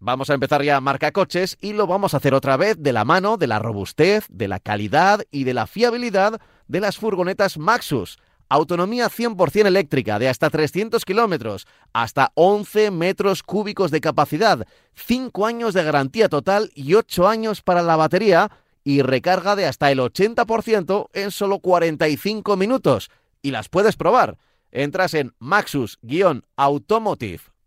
Vamos a empezar ya marca coches y lo vamos a hacer otra vez de la mano de la robustez, de la calidad y de la fiabilidad de las furgonetas Maxus. Autonomía 100% eléctrica de hasta 300 kilómetros, hasta 11 metros cúbicos de capacidad, 5 años de garantía total y 8 años para la batería y recarga de hasta el 80% en solo 45 minutos. Y las puedes probar. Entras en maxus-automotive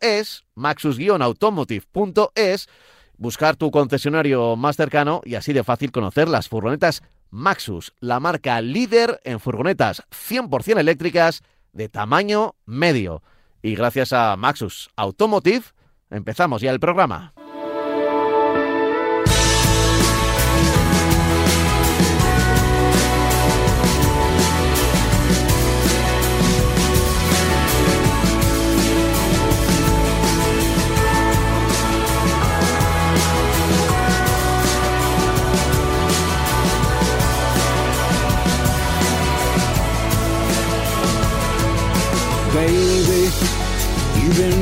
es maxus-automotive.es, buscar tu concesionario más cercano y así de fácil conocer las furgonetas Maxus, la marca líder en furgonetas 100% eléctricas de tamaño medio. Y gracias a Maxus Automotive, empezamos ya el programa.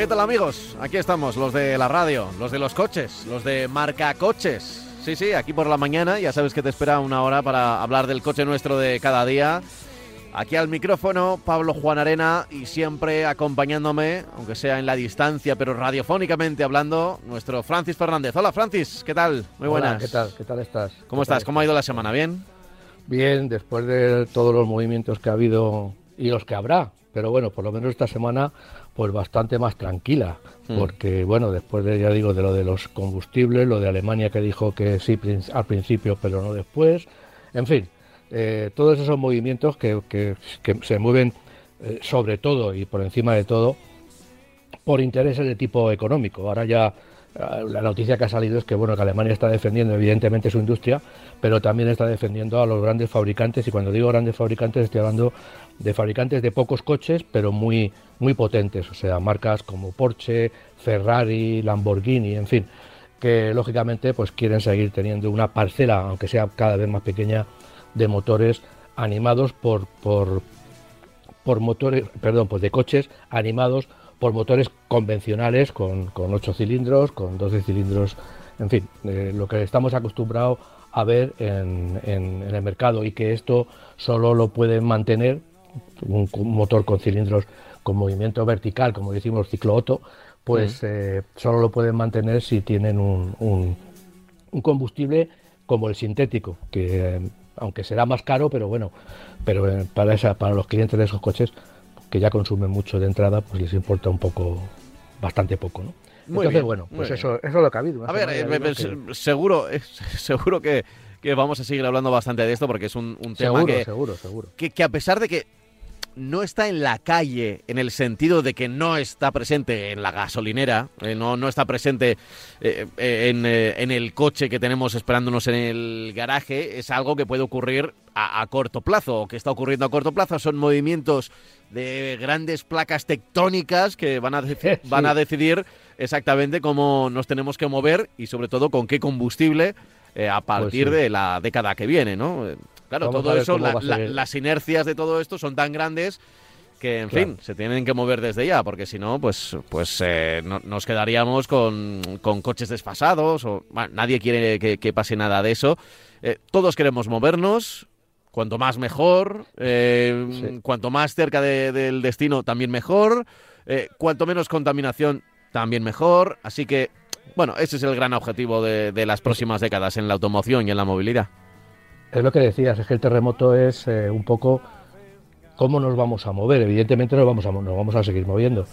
¿Qué tal amigos? Aquí estamos, los de la radio, los de los coches, los de marca coches. Sí, sí, aquí por la mañana, ya sabes que te espera una hora para hablar del coche nuestro de cada día. Aquí al micrófono, Pablo Juan Arena y siempre acompañándome, aunque sea en la distancia, pero radiofónicamente hablando, nuestro Francis Fernández. Hola Francis, ¿qué tal? Muy buenas. ¿qué tal? ¿Qué tal estás? ¿Cómo estás? ¿Cómo ha ido la semana? ¿Bien? Bien, después de todos los movimientos que ha habido y los que habrá, pero bueno, por lo menos esta semana pues bastante más tranquila, hmm. porque bueno, después de, ya digo, de lo de los combustibles, lo de Alemania que dijo que sí al principio, pero no después, en fin, eh, todos esos movimientos que, que, se mueven eh, sobre todo y por encima de todo por intereses de tipo económico. Ahora ya eh, la noticia que ha salido es que bueno que Alemania está defendiendo evidentemente su industria, pero también está defendiendo a los grandes fabricantes y cuando digo grandes fabricantes estoy hablando de fabricantes de pocos coches, pero muy muy potentes, o sea, marcas como Porsche, Ferrari, Lamborghini, en fin, que lógicamente pues quieren seguir teniendo una parcela, aunque sea cada vez más pequeña, de motores animados por por por motores, perdón, pues de coches animados por motores convencionales con, con 8 cilindros, con 12 cilindros, en fin, eh, lo que estamos acostumbrados a ver en, en, el mercado y que esto solo lo pueden mantener un, motor con cilindros con movimiento vertical, como decimos ciclo Otto, pues eh, solo lo pueden mantener si tienen un, un, combustible como el sintético, que eh, aunque será más caro, pero bueno, pero para, esa, para los clientes de esos coches que ya consumen mucho de entrada, pues les importa un poco, bastante poco, ¿no? Entonces, bueno, pues eso, eso es lo que ha habido. A ver, eh, seguro, seguro que, que, vamos a seguir hablando bastante de esto porque es un, un tema que, seguro, seguro. Que, que a pesar de que no está en la calle en el sentido de que no está presente en la gasolinera, eh, no, no está presente eh, en, en, el coche que tenemos esperándonos en el garaje, es algo que puede ocurrir a, corto plazo, o que está ocurriendo a corto plazo. Son movimientos de grandes placas tectónicas que van a, van a decidir exactamente cómo nos tenemos que mover y sobre todo con qué combustible eh, a pues partir de la década que viene, ¿no? Claro, todo eso, las inercias de todo esto son tan grandes que, en fin, se tienen que mover desde ya, porque si no, pues, pues eh, nos quedaríamos con, con, coches desfasados, o nadie quiere que, pase nada de eso. Eh, todos queremos movernos, Cuanto más mejor, eh, cuanto más cerca del destino también mejor, eh, cuanto menos contaminación también mejor. Así que, bueno, ese es el gran objetivo de, las próximas décadas en la automoción y en la movilidad. Es lo que decías, es que el terremoto es eh, un poco cómo nos vamos a mover. Evidentemente nos vamos a, nos vamos a seguir moviendo,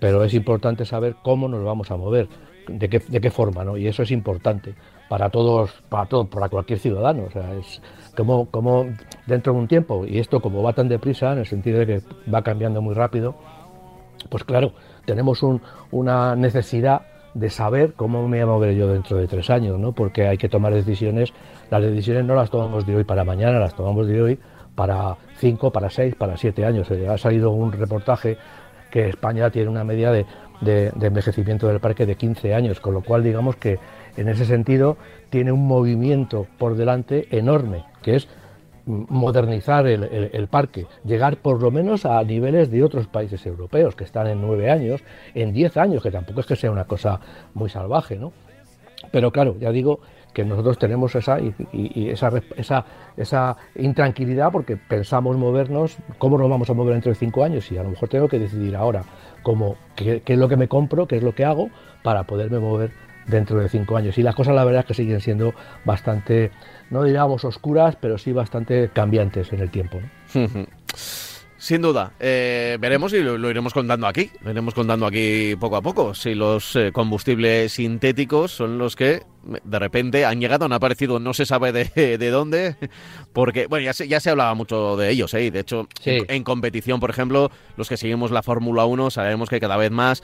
pero es importante saber cómo nos vamos a mover, de qué, de qué forma, ¿no? Y eso es importante para todos, para todos, para cualquier ciudadano. O sea, es, como, como dentro de un tiempo, y esto como va tan deprisa, en el sentido de que va cambiando muy rápido, pues claro, tenemos una necesidad de saber cómo me voy a mover yo dentro de tres años, ¿no? Porque hay que tomar decisiones. Las decisiones no las tomamos de hoy para mañana, las tomamos de hoy para cinco, para seis, para siete años. Eh, ha salido un reportaje que España tiene una media de, de, envejecimiento del parque de 15 años, con lo cual digamos que en ese sentido tiene un movimiento por delante enorme, que es modernizar el, parque, llegar por lo menos a niveles de otros países europeos que están en nueve años, en diez años, que tampoco es que sea una cosa muy salvaje, ¿no? Pero claro, ya digo que nosotros tenemos esa, y, esa, esa, esa, intranquilidad porque pensamos movernos, ¿cómo nos vamos a mover dentro de cinco años? Y a lo mejor tengo que decidir ahora cómo, qué, qué es lo que me compro, qué es lo que hago para poderme mover dentro de cinco años. Y las cosas la verdad es que siguen siendo bastante no diríamos oscuras, pero sí bastante cambiantes en el tiempo. Sin duda, eh, veremos y lo, iremos contando aquí, lo iremos contando aquí poco a poco, si los eh, combustibles sintéticos son los que de repente han llegado, han aparecido, no se sabe de, de dónde, porque, bueno, ya se, ya se hablaba mucho de ellos, ¿eh? de hecho, en, competición, por ejemplo, los que seguimos la Fórmula 1 sabemos que cada vez más,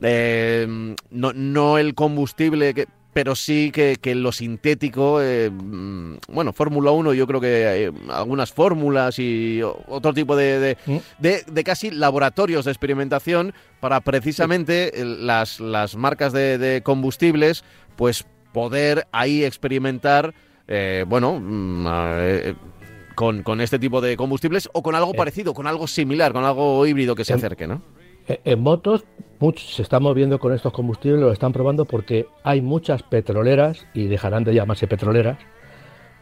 eh, no, no el combustible que pero sí que, lo sintético, eh, mm, bueno, Fórmula 1 yo creo que hay algunas fórmulas y otro tipo de, mm. de, de, casi laboratorios de experimentación para precisamente las, las marcas de, combustibles, pues poder ahí experimentar, eh, bueno, mm, eh, con, con, este tipo de combustibles o con algo parecido, con algo similar, con algo híbrido que se acerque, ¿no? Eh, en motos muchos se están moviendo con estos combustibles, lo están probando porque hay muchas petroleras y dejarán de llamarse petroleras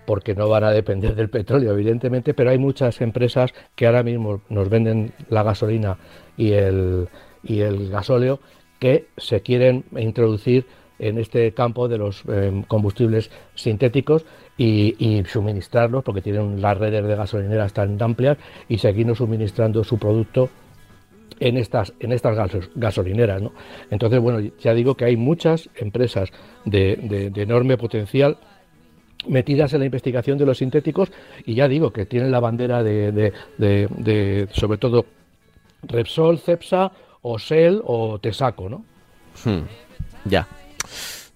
porque no van a depender del petróleo, evidentemente, pero hay muchas empresas que ahora mismo nos venden la gasolina y el, y el gasóleo que se quieren introducir en este campo de los eh, combustibles sintéticos y, y, suministrarlos porque tienen las redes de gasolineras tan amplias y seguirnos suministrando su producto en estas, en estas gasolineras. ¿no? Entonces, bueno, ya digo que hay muchas empresas de, enorme potencial metidas en la investigación de los sintéticos y ya digo que tienen la bandera de, de sobre todo Repsol, Cepsa o Shell o Tesaco, ¿no? Hmm, ya.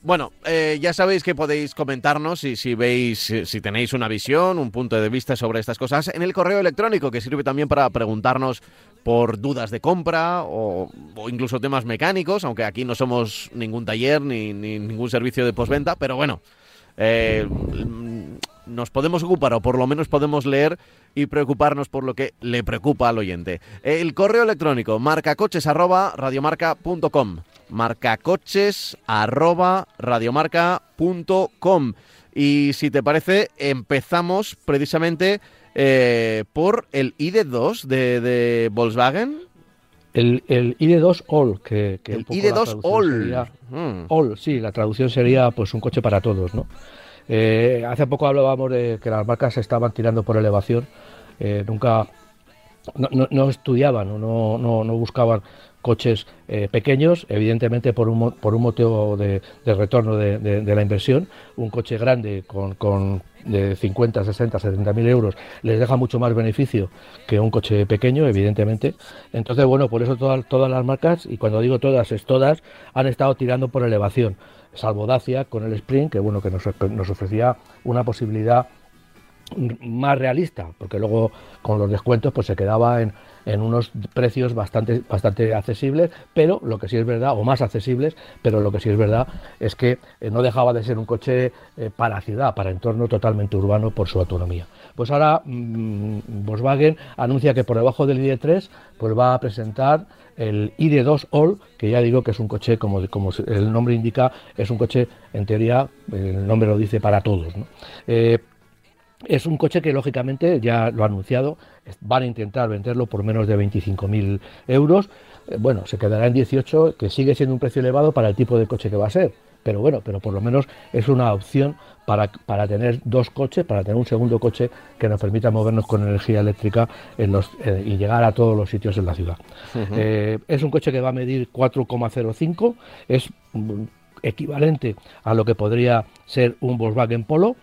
Bueno, eh, ya sabéis que podéis comentarnos y si veis, si, tenéis una visión, un punto de vista sobre estas cosas en el correo electrónico, que sirve también para preguntarnos por dudas de compra o, incluso temas mecánicos, aunque aquí no somos ningún taller ni, ningún servicio de postventa, pero bueno, eh, nos podemos ocupar o por lo menos podemos leer y preocuparnos por lo que le preocupa al oyente. El correo electrónico marcacoches@radiomarca.com marcacoches arroba radiomarca.com. Y si te parece, empezamos precisamente eh, por el ID2 de, Volkswagen. El, el ID2 All, que, el ID2 All. Mm. All, sí, la traducción sería pues un coche para todos, ¿no? Eh, hace poco hablábamos de que las marcas se estaban tirando por elevación, eh, nunca no, no, estudiaban no, no, no buscaban coches eh, pequeños, evidentemente por un, por un motivo de, retorno de, la inversión. Un coche grande con, con de 50, 60, 70 mil euros les deja mucho más beneficio que un coche pequeño, evidentemente. Entonces, bueno, por eso todas, todas las marcas, y cuando digo todas, es todas, han estado tirando por elevación. Salvo Dacia con el Sprint, que bueno, que nos, nos ofrecía una posibilidad más realista, porque luego con los descuentos pues se quedaba en, en unos precios bastante, bastante accesibles, pero lo que sí es verdad, o más accesibles, pero lo que sí es verdad es que eh, no dejaba de ser un coche eh, para ciudad, para entorno totalmente urbano por su autonomía. Pues ahora mm, Volkswagen anuncia que por debajo del ID3 pues va a presentar el ID2 All, que ya digo que es un coche, como, como el nombre indica, es un coche, en teoría, el nombre lo dice para todos. Eh, es un coche que lógicamente ya lo ha anunciado, van a intentar venderlo por menos de 25.000 euros. Eh, bueno, se quedará en 18, que sigue siendo un precio elevado para el tipo de coche que va a ser. Pero bueno, pero por lo menos es una opción para, para tener dos coches, para tener un segundo coche que nos permita movernos con energía eléctrica en los, eh, y llegar a todos los sitios en la ciudad. Eh, es un coche que va a medir 4,05, es mm, equivalente a lo que podría ser un Volkswagen Polo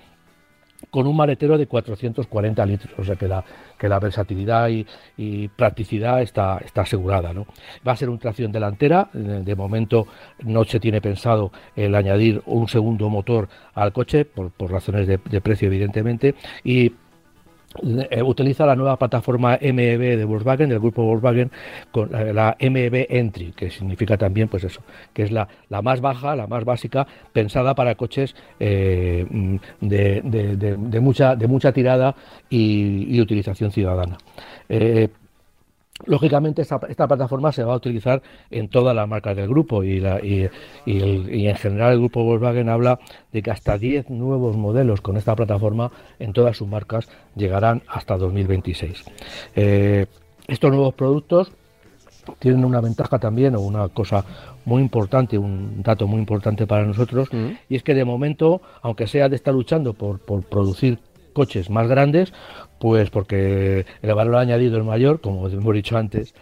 con un maletero de 440 litros, o sea que la, que la versatilidad y, practicidad está, está asegurada. ¿no? Va a ser un tracción delantera, de momento no se tiene pensado el añadir un segundo motor al coche, por, por razones de, de precio evidentemente, y utiliza la nueva plataforma MEB de Volkswagen, del grupo Volkswagen, con la, MEB Entry, que significa también, pues eso, que es la, la más baja, la más básica, pensada para coches eh, de, de, mucha, de mucha tirada y, utilización ciudadana. Eh, Lógicamente esta, plataforma se va a utilizar en todas las marcas del grupo y, en general el grupo Volkswagen habla de que hasta 10 nuevos modelos con esta plataforma en todas sus marcas llegarán hasta 2026. Eh, estos nuevos productos tienen una ventaja también o una cosa muy importante, un dato muy importante para nosotros, mm. y es que de momento, aunque sea de estar luchando por producir coches más grandes, pues porque el valor añadido es mayor, como hemos dicho antes,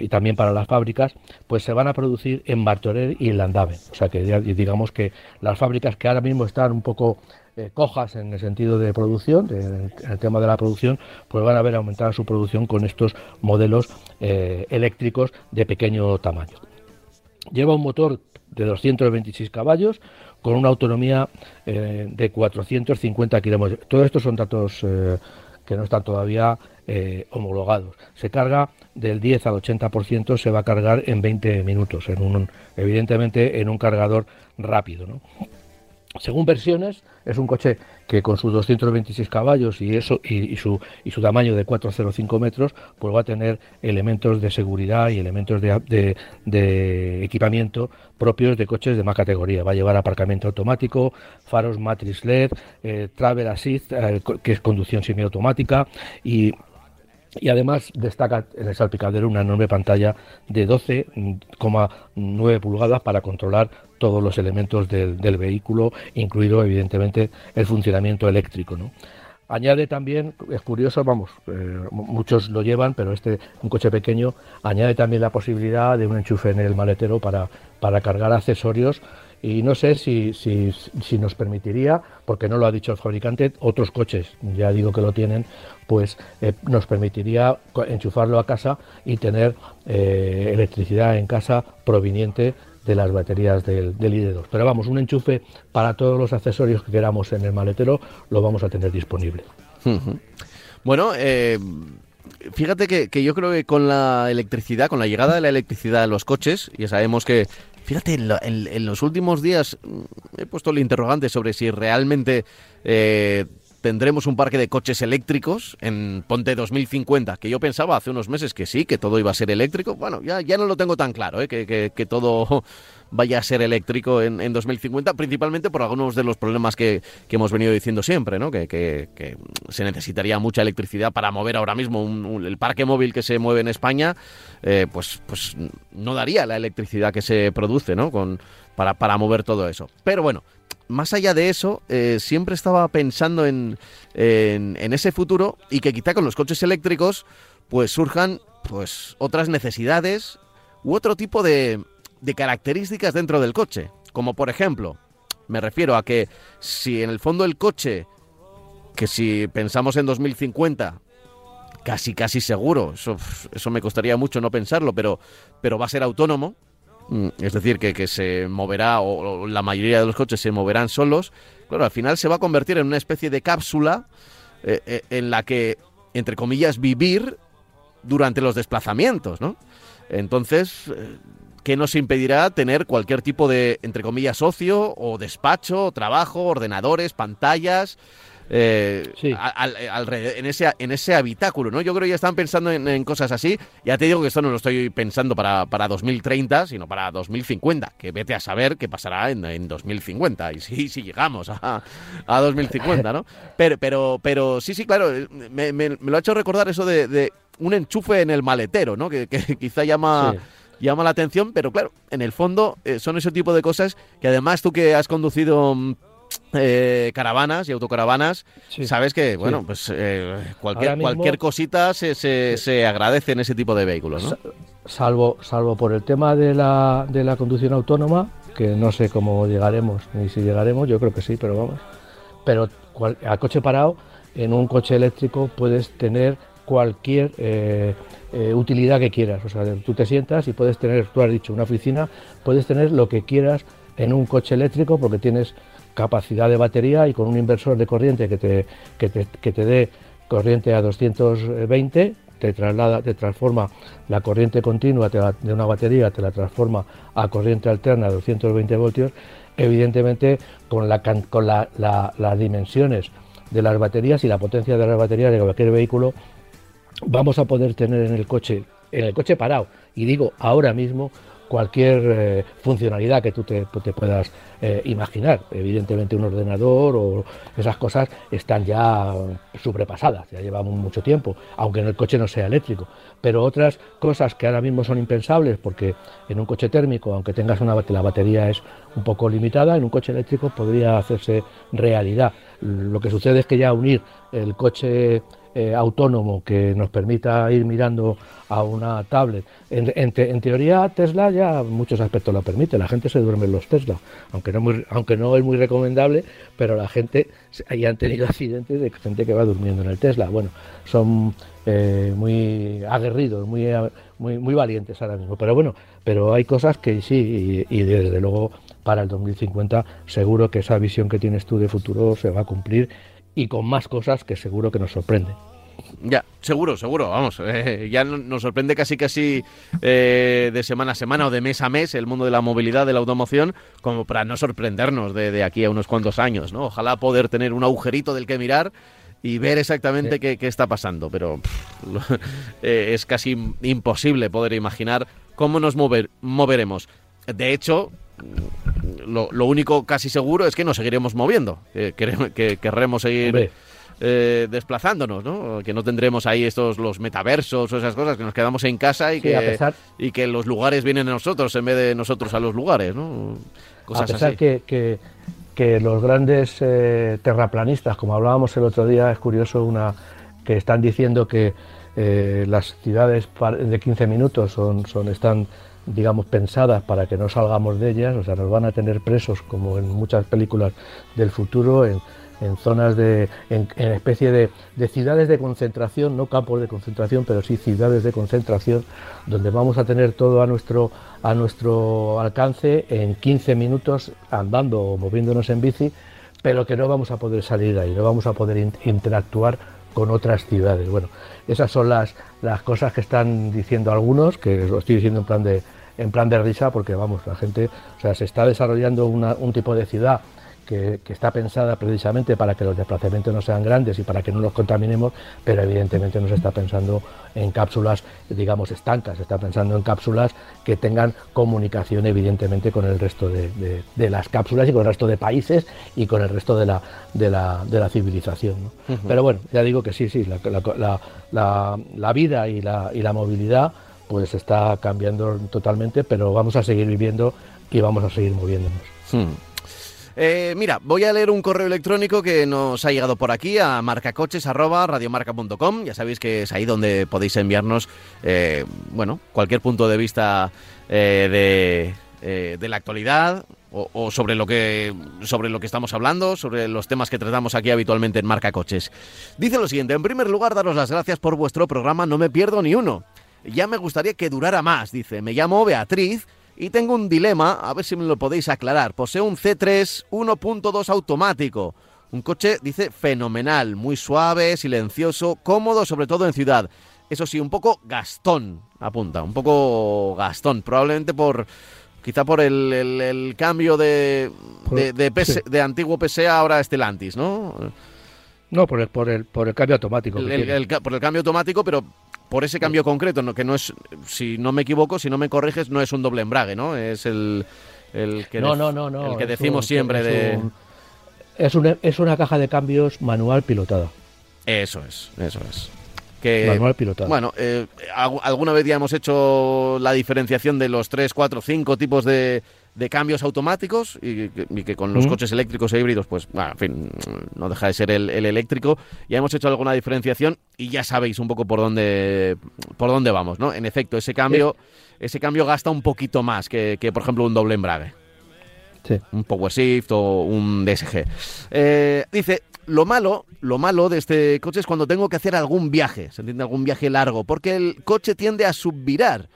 y también para las fábricas, pues se van a producir en Martorell y en Landave. O sea que digamos que las fábricas que ahora mismo están un poco eh, cojas en el sentido de producción, en el tema de la producción, pues van a ver aumentar su producción con estos modelos eh, eléctricos de pequeño tamaño. Lleva un motor de 226 caballos, con una autonomía eh, de 450 kilómetros. Todo esto son datos eh, que no están todavía eh, homologados. Se carga del 10 al 80%, se va a cargar en 20 minutos, evidentemente en un cargador rápido. ¿no? Según versiones, es un coche que con sus 226 caballos y eso y, su, y su tamaño de 4,05 metros, pues va a tener elementos de seguridad y elementos de, de, equipamiento propios de coches de más categoría. Va a llevar aparcamiento automático, faros matrix LED, eh, travel assist, eh, que es conducción semiautomática y y además destaca en el salpicadero una enorme pantalla de 12,9 pulgadas para controlar todos los elementos del, vehículo, incluido evidentemente el funcionamiento eléctrico. Añade también, es curioso, vamos, eh, muchos lo llevan, pero este, un coche pequeño, añade también la posibilidad de un enchufe en el maletero para, para cargar accesorios y no sé si, si, nos permitiría, porque no lo ha dicho el fabricante, otros coches, ya digo que lo tienen, pues eh, nos permitiría enchufarlo a casa y tener eh, electricidad en casa proveniente de las baterías del, del ID2. Pero vamos, un enchufe para todos los accesorios que queramos en el maletero lo vamos a tener disponible. Bueno, eh, fíjate que, yo creo que con la electricidad, con la llegada de la electricidad a los coches, ya sabemos que Fíjate, en, los últimos días mm, he puesto el interrogante sobre si realmente eh, tendremos un parque de coches eléctricos en Ponte 2050, que yo pensaba hace unos meses que sí, que todo iba a ser eléctrico. Bueno, ya, ya no lo tengo tan claro, ¿eh? que, todo vaya a ser eléctrico en, en, 2050, principalmente por algunos de los problemas que, hemos venido diciendo siempre, ¿no? que, se necesitaría mucha electricidad para mover ahora mismo el parque móvil que se mueve en España, eh, pues, pues no daría la electricidad que se produce ¿no? Con, para, para mover todo eso. Pero bueno, más allá de eso, eh, siempre estaba pensando en, en, ese futuro y que quizá con los coches eléctricos pues surjan pues otras necesidades u otro tipo de, de características dentro del coche. Como por ejemplo, me refiero a que si en el fondo el coche, que si pensamos en 2050, casi casi seguro, eso, eso me costaría mucho no pensarlo, pero, pero va a ser autónomo, es decir, que, se moverá, o, la mayoría de los coches se moverán solos, claro, al final se va a convertir en una especie de cápsula eh, eh, en la que, entre comillas, vivir durante los desplazamientos, ¿no? Entonces, eh, ¿qué nos impedirá tener cualquier tipo de, entre comillas, ocio o despacho, trabajo, ordenadores, pantallas? Eh, en, ese, en ese habitáculo, ¿no? Yo creo que ya están pensando en, cosas así. Ya te digo que esto no lo estoy pensando para, para 2030, sino para 2050, que vete a saber qué pasará en, en 2050 y si, si llegamos a, a 2050, ¿no? Pero, pero, pero sí, sí, claro, me, me, lo ha hecho recordar eso de, un enchufe en el maletero, ¿no? Que, quizá llama... llama la atención, pero claro, en el fondo eh, son ese tipo de cosas que además tú que has conducido mm, eh, caravanas y autocaravanas, sabes que, bueno, pues eh, cualquier, cualquier cosita se, se, agradece en ese tipo de vehículos, ¿no? Salvo, salvo por el tema de la, de la conducción autónoma, que no sé cómo llegaremos, ni si llegaremos, yo creo que sí, pero vamos. Pero al coche parado, en un coche eléctrico puedes tener cualquier eh, eh, utilidad que quieras. O sea, tú te sientas y puedes tener, tú has dicho, una oficina, puedes tener lo que quieras en un coche eléctrico porque tienes capacidad de batería y con un inversor de corriente que te, que te, que te dé corriente a 220 te traslada, te transforma la corriente continua de una batería, te la transforma a corriente alterna a 220 voltios, evidentemente con, la, con las dimensiones de las baterías y la potencia de las baterías de cualquier vehículo, vamos a poder tener en el coche, en el coche parado, y digo ahora mismo, cualquier eh, funcionalidad que tú te, puedas eh, imaginar. Evidentemente un ordenador o esas cosas están ya sobrepasadas, ya llevamos mucho tiempo, aunque en el coche no sea eléctrico. Pero otras cosas que ahora mismo son impensables, porque en un coche térmico, aunque tengas una la batería es un poco limitada, en un coche eléctrico podría hacerse realidad. Lo que sucede es que ya unir el coche eh, autónomo que nos permita ir mirando a una tablet. En, teoría Tesla ya muchos aspectos lo permite, la gente se duerme en los Tesla, aunque no, muy, aunque no es muy recomendable, pero la gente, ahí han tenido accidentes de gente que va durmiendo en el Tesla. Bueno, son eh, muy aguerridos, muy, muy, muy valientes ahora mismo, pero bueno, pero hay cosas que sí, y, y desde luego para el 2050 seguro que esa visión que tienes tú de futuro se va a cumplir y con más cosas que seguro que nos sorprende. Ya, seguro, seguro, vamos. Eh, ya nos sorprende casi casi eh, de semana a semana o de mes a mes el mundo de la movilidad, de la automoción, como para no sorprendernos de, aquí a unos cuantos años, ¿no? Ojalá poder tener un agujerito del que mirar y ver exactamente qué, está pasando, pero eh, es casi imposible poder imaginar cómo nos mover, moveremos. De hecho, lo, único casi seguro es que nos seguiremos moviendo, que, que querremos seguir eh, desplazándonos, ¿no? Que no tendremos ahí estos los metaversos o esas cosas, que nos quedamos en casa y, que, y que los lugares vienen a nosotros en vez de nosotros a los lugares, ¿no? Cosas a pesar Que, que, los grandes eh, terraplanistas, como hablábamos el otro día, es curioso una que están diciendo que eh, las ciudades de 15 minutos son, son, están digamos, pensadas para que no salgamos de ellas, o sea, nos van a tener presos como en muchas películas del futuro, en, en zonas de, en, especie de, ciudades de concentración, no campos de concentración, pero sí ciudades de concentración, donde vamos a tener todo a nuestro, a nuestro alcance en 15 minutos andando o moviéndonos en bici, pero que no vamos a poder salir de ahí, no vamos a poder interactuar con otras ciudades. Bueno, esas son las, las cosas que están diciendo algunos, que lo estoy diciendo en plan de en plan de risa porque vamos, la gente, o sea, se está desarrollando un tipo de ciudad que, está pensada precisamente para que los desplazamientos no sean grandes y para que no los contaminemos, pero evidentemente no se está pensando en cápsulas, digamos, estancas, se está pensando en cápsulas que tengan comunicación evidentemente con el resto de, las cápsulas y con el resto de países y con el resto de la, de la, civilización. Pero bueno, ya digo que sí, sí, la, vida y la, y la movilidad pues está cambiando totalmente, pero vamos a seguir viviendo y vamos a seguir moviéndonos. Hmm. Eh, mira, voy a leer un correo electrónico que nos ha llegado por aquí a marcacoches.radiomarca.com. Ya sabéis que es ahí donde podéis enviarnos, eh, bueno, cualquier punto de vista eh, de, la actualidad o, sobre lo que sobre lo que estamos hablando, sobre los temas que tratamos aquí habitualmente en Marca Coches. Dice lo siguiente: en primer lugar, daros las gracias por vuestro programa. No me pierdo ni uno. Ya me gustaría que durara más. Dice, me llamo Beatriz y tengo un dilema, a ver si me lo podéis aclarar. Poseo un C3 1.2 automático. Un coche, dice, fenomenal, muy suave, silencioso, cómodo, sobre todo en ciudad. Eso sí, un poco gastón, apunta, un poco gastón. Probablemente por, quizá por el, cambio de, de, antiguo PSA ahora Stellantis, ¿no? No, por el, por el, por el cambio automático. por el cambio automático, pero por ese cambio concreto, que no es, si no me equivoco, si no me corriges, no es un doble embrague, ¿no? Es el, el que, no, no, no, el que decimos siempre es de... es, una, es una caja de cambios manual pilotada. Eso es, eso es. Que, manual pilotada. Bueno, eh, alguna vez ya hemos hecho la diferenciación de los 3, 4, 5 tipos de, de cambios automáticos y que, con los coches eléctricos e híbridos, pues, bueno, en fin, no deja de ser el, eléctrico. Ya hemos hecho alguna diferenciación y ya sabéis un poco por dónde, por dónde vamos, ¿no? En efecto, ese cambio, ese cambio gasta un poquito más que, por ejemplo, un doble embrague. un Power Shift o un DSG. Eh, dice, lo malo, lo malo de este coche es cuando tengo que hacer algún viaje, se entiende algún viaje largo, porque el coche tiende a subvirar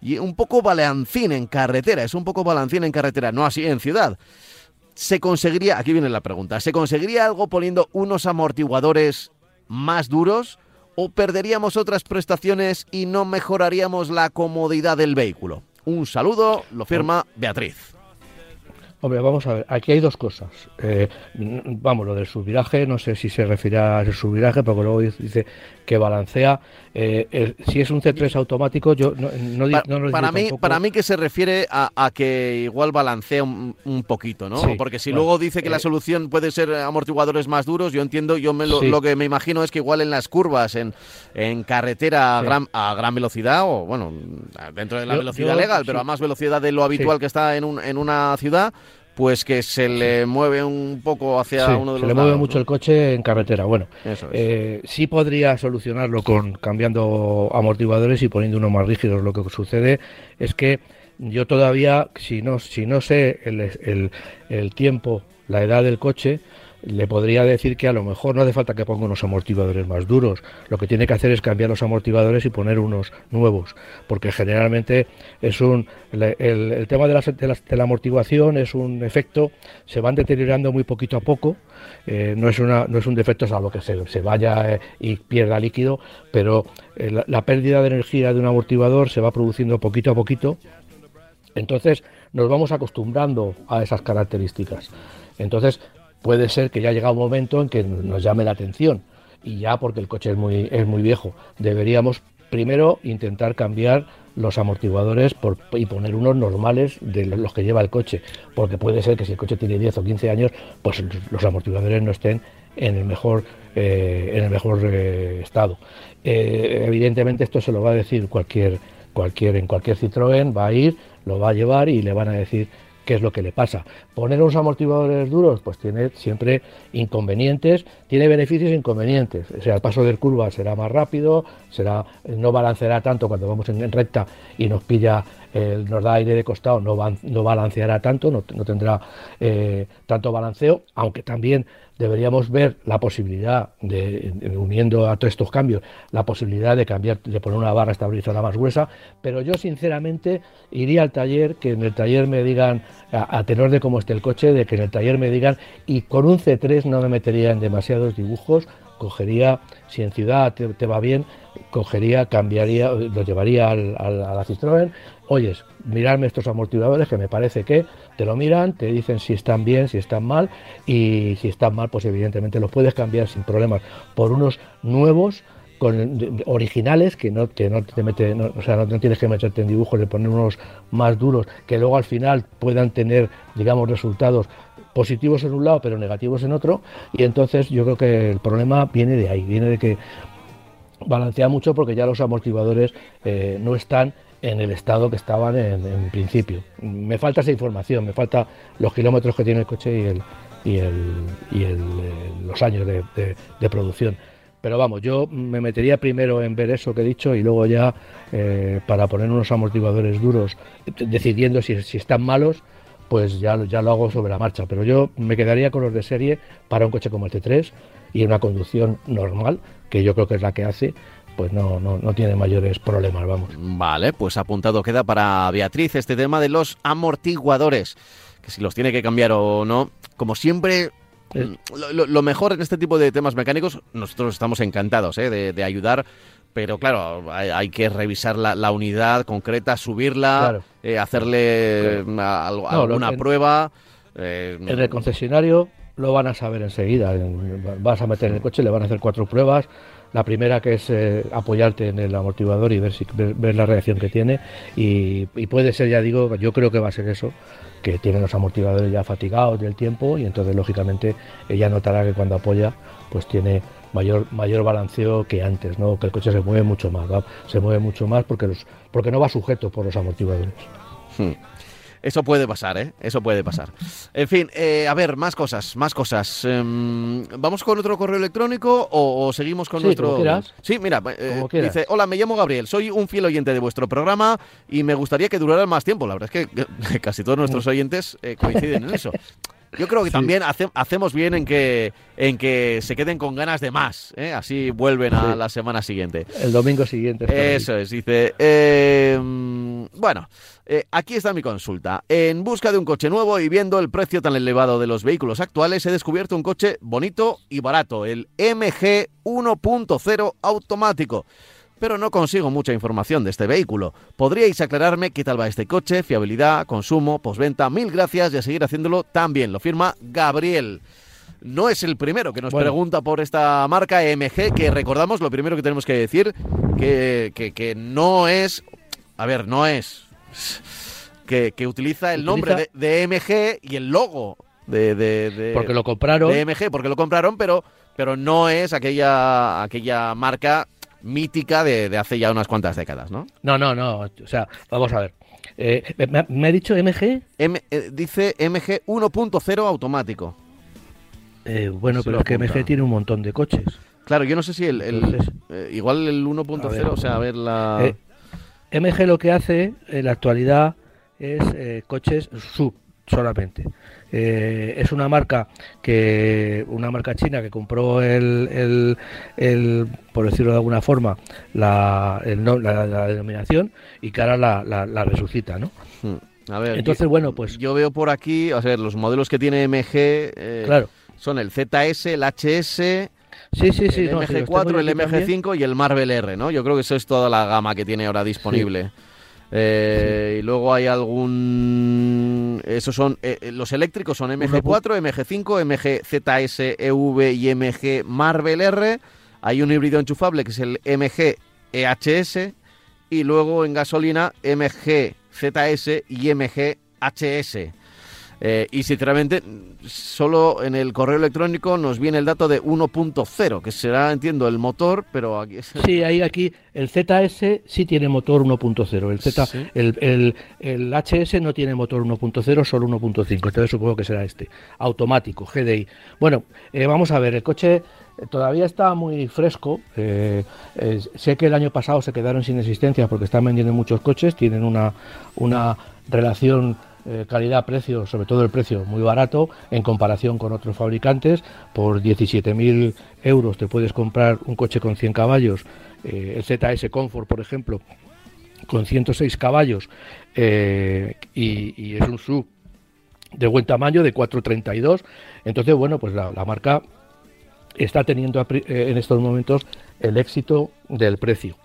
y un poco balancín en carretera, es un poco balancín en carretera, no así en ciudad. Se conseguiría, aquí viene la pregunta, ¿se conseguiría algo poniendo unos amortiguadores más duros o perderíamos otras prestaciones y no mejoraríamos la comodidad del vehículo? Un saludo, lo firma Beatriz. Hombre, vamos a ver, aquí hay dos cosas. Eh, vamos, lo del subviraje, no sé si se refiere al subviraje, porque luego dice que balancea. Eh, si es un C3 automático, yo no, no, para, mí, para mí que se refiere a, que igual balancea un, poquito, ¿no? porque si luego dice que la eh, solución puede ser amortiguadores más duros, yo entiendo, yo me lo, que me imagino es que igual en las curvas, en, en carretera a, gran, a gran velocidad, o bueno, dentro de la velocidad legal, pero a más velocidad de lo habitual que está en, un, en una ciudad, pues que se le mueve un poco hacia uno de los se le mueve mucho el coche en carretera. Bueno, eh, sí podría solucionarlo con cambiando amortiguadores y poniendo unos más rígidos. Lo que sucede es que yo todavía, si no, si no sé el, el, el tiempo, la edad del coche, le podría decir que a lo mejor no hace falta que ponga unos amortiguadores más duros. Lo que tiene que hacer es cambiar los amortiguadores y poner unos nuevos, porque generalmente es un el, tema de la, la, amortiguación es un efecto, se van deteriorando muy poquito a poco. Eh, no es una no es un defecto salvo que se, se vaya eh, y pierda líquido, pero eh, la pérdida de energía de un amortiguador se va produciendo poquito a poquito. Entonces nos vamos acostumbrando a esas características. Entonces, puede ser que ya llega un momento en que nos llame la atención. Y ya porque el coche es muy, es muy viejo, deberíamos primero intentar cambiar los amortiguadores y poner unos normales de los que lleva el coche, porque puede ser que si el coche tiene 10 o 15 años, pues los amortiguadores no estén en el mejor, eh, en el mejor eh, estado. Eh, evidentemente esto se lo va a decir cualquier, cualquier, en cualquier Citroën, va a ir, lo va a llevar y le van a decir qué es lo que le pasa. Poner unos amortiguadores duros, pues tiene siempre inconvenientes, tiene beneficios e inconvenientes. Sea, el paso de curva será más rápido, será, no balanceará tanto cuando vamos en, recta y nos pilla, nos da aire de costado, no, no balanceará tanto, no, tendrá eh, tanto balanceo, aunque también deberíamos ver la posibilidad de, uniendo a todos estos cambios, la posibilidad de cambiar, de poner una barra estabilizadora más gruesa, pero yo sinceramente iría al taller, que en el taller me digan, a, tenor de cómo esté el coche, de que en el taller me digan, y con un C3 no me metería en demasiados dibujos, cogería, si en ciudad te, va bien, cogería, cambiaría, lo llevaría al, a la Citroën, oyes, mirarme estos amortiguadores que me parece que te lo miran, te dicen si están bien, si están mal y si están mal, pues evidentemente los puedes cambiar sin problemas por unos nuevos con, originales que no, que no te mete, o sea, no, tienes que meterte en dibujos de poner unos más duros que luego al final puedan tener, digamos, resultados positivos en un lado pero negativos en otro y entonces yo creo que el problema viene de ahí, viene de que balancea mucho porque ya los amortiguadores eh, no están en el estado que estaban en, principio. Me falta esa información, me falta los kilómetros que tiene el coche y, el, y, el, y el, eh, los años de, producción. Pero vamos, yo me metería primero en ver eso que he dicho y luego ya eh, para poner unos amortiguadores duros, decidiendo si, si están malos, pues ya, ya lo hago sobre la marcha. Pero yo me quedaría con los de serie para un coche como el T3 y una conducción normal, que yo creo que es la que hace pues no, no, no tiene mayores problemas, vamos. Vale, pues apuntado queda para Beatriz este tema de los amortiguadores, que si los tiene que cambiar o no, como siempre, eh. lo, mejor en este tipo de temas mecánicos, nosotros estamos encantados ¿eh? de, ayudar, pero claro, hay, que revisar la, unidad concreta, subirla, eh, hacerle alguna prueba. en el concesionario lo van a saber enseguida. Vas a meter en el coche, le van a hacer cuatro pruebas, la primera que es eh, apoyarte en el amortiguador y ver, si, ver, la reacción que tiene. Y, puede ser, ya digo, yo creo que va a ser eso, que tienen los amortiguadores ya fatigados del tiempo y entonces lógicamente ella notará que cuando apoya pues tiene mayor mayor balanceo que antes, ¿no? que el coche se mueve mucho más, se mueve mucho más porque, los, porque no va sujeto por los amortiguadores. Hmm. Eso puede pasar, ¿eh? Eso puede pasar. En fin, eh, a ver, más cosas, más cosas. Em, ¿Vamos con otro correo electrónico o, seguimos con nuestro...? Sí, mira, eh, dice, hola, me llamo Gabriel, soy un fiel oyente de vuestro programa y me gustaría que durara más tiempo. La verdad es que casi todos nuestros oyentes eh, coinciden en eso. Yo creo que también hacemos bien en que, en que se queden con ganas de más. ¿eh? Así vuelven a la semana siguiente. El domingo siguiente. Eso es, dice. Em, bueno, eh, aquí está mi consulta. En busca de un coche nuevo y viendo el precio tan elevado de los vehículos actuales, he descubierto un coche bonito y barato, el MG 1.0 automático pero no consigo mucha información de este vehículo. ¿Podríais aclararme qué tal va este coche, fiabilidad, consumo, posventa? Mil gracias y a seguir haciéndolo tan bien. Lo firma Gabriel. No es el primero que nos pregunta por esta marca MG, que recordamos, lo primero que tenemos que decir, que, que, no es, a ver, no es, que, utiliza el nombre de, MG y el logo de, de, porque lo compraron. De MG, porque lo compraron, pero, pero no es aquella, aquella marca mítica de, hace ya unas cuantas décadas, ¿no? No, no, no. O sea, vamos a ver. Eh, ¿me, ha dicho MG? Eh, dice MG 1.0 automático. Eh, bueno, pero es que MG tiene un montón de coches. Claro, yo no sé si el, igual el 1.0, o sea, a ver la... MG lo que hace en la actualidad es coches sub solamente. Eh, es una marca que una marca china que compró el, el, por decirlo de alguna forma la, la, denominación y que ahora la, resucita ¿no? Hmm. A ver, entonces bueno pues yo veo por aquí o sea los modelos que tiene MG eh, claro. son el ZS el HS Sí, sí, sí. El MG4, el MG5 y el Marvel R, ¿no? Yo creo que eso es toda la gama que tiene ahora disponible. Eh, y luego hay algún. Esos son. Eh, eh, los eléctricos son MG4, MG5, MG ZS EV y MG Marvel R. Hay un híbrido enchufable que es el MG EHS. Y luego en gasolina MG ZS y MG HS. Eh, y sinceramente, solo en el correo electrónico nos viene el dato de 1.0, que será, entiendo, el motor, pero aquí... Sí, ahí aquí el ZS sí tiene motor 1.0, el, Z, el, el, HS no tiene motor 1.0, solo 1.5, entonces supongo que será este, automático, GDI. Bueno, eh, vamos a ver, el coche eh, todavía está muy fresco. sé que el año pasado se quedaron sin existencia porque están vendiendo muchos coches, tienen una, una relación eh, calidad-precio, sobre todo el precio muy barato en comparación con otros fabricantes. Por 17.000 euros te puedes comprar un coche con 100 caballos, eh, el ZS Comfort, por ejemplo, con 106 caballos eh, y, es un sub de buen tamaño, de 432. Entonces, bueno, pues la, la marca está teniendo en estos momentos el éxito del precio.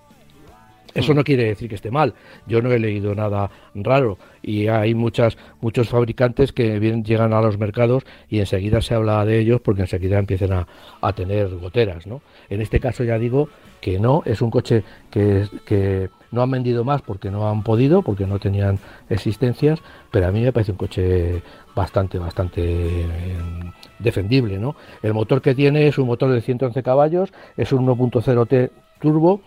Eso no quiere decir que esté mal. Yo no he leído nada raro y hay muchas muchos fabricantes que vienen, llegan a los mercados y enseguida se habla de ellos porque enseguida empiezan a, tener goteras, ¿no? En este caso ya digo que no, es un coche que, que no han vendido más porque no han podido, porque no tenían existencias, pero a mí me parece un coche bastante, bastante eh, defendible, ¿no? El motor que tiene es un motor de 111 caballos, es un 1.0T turbo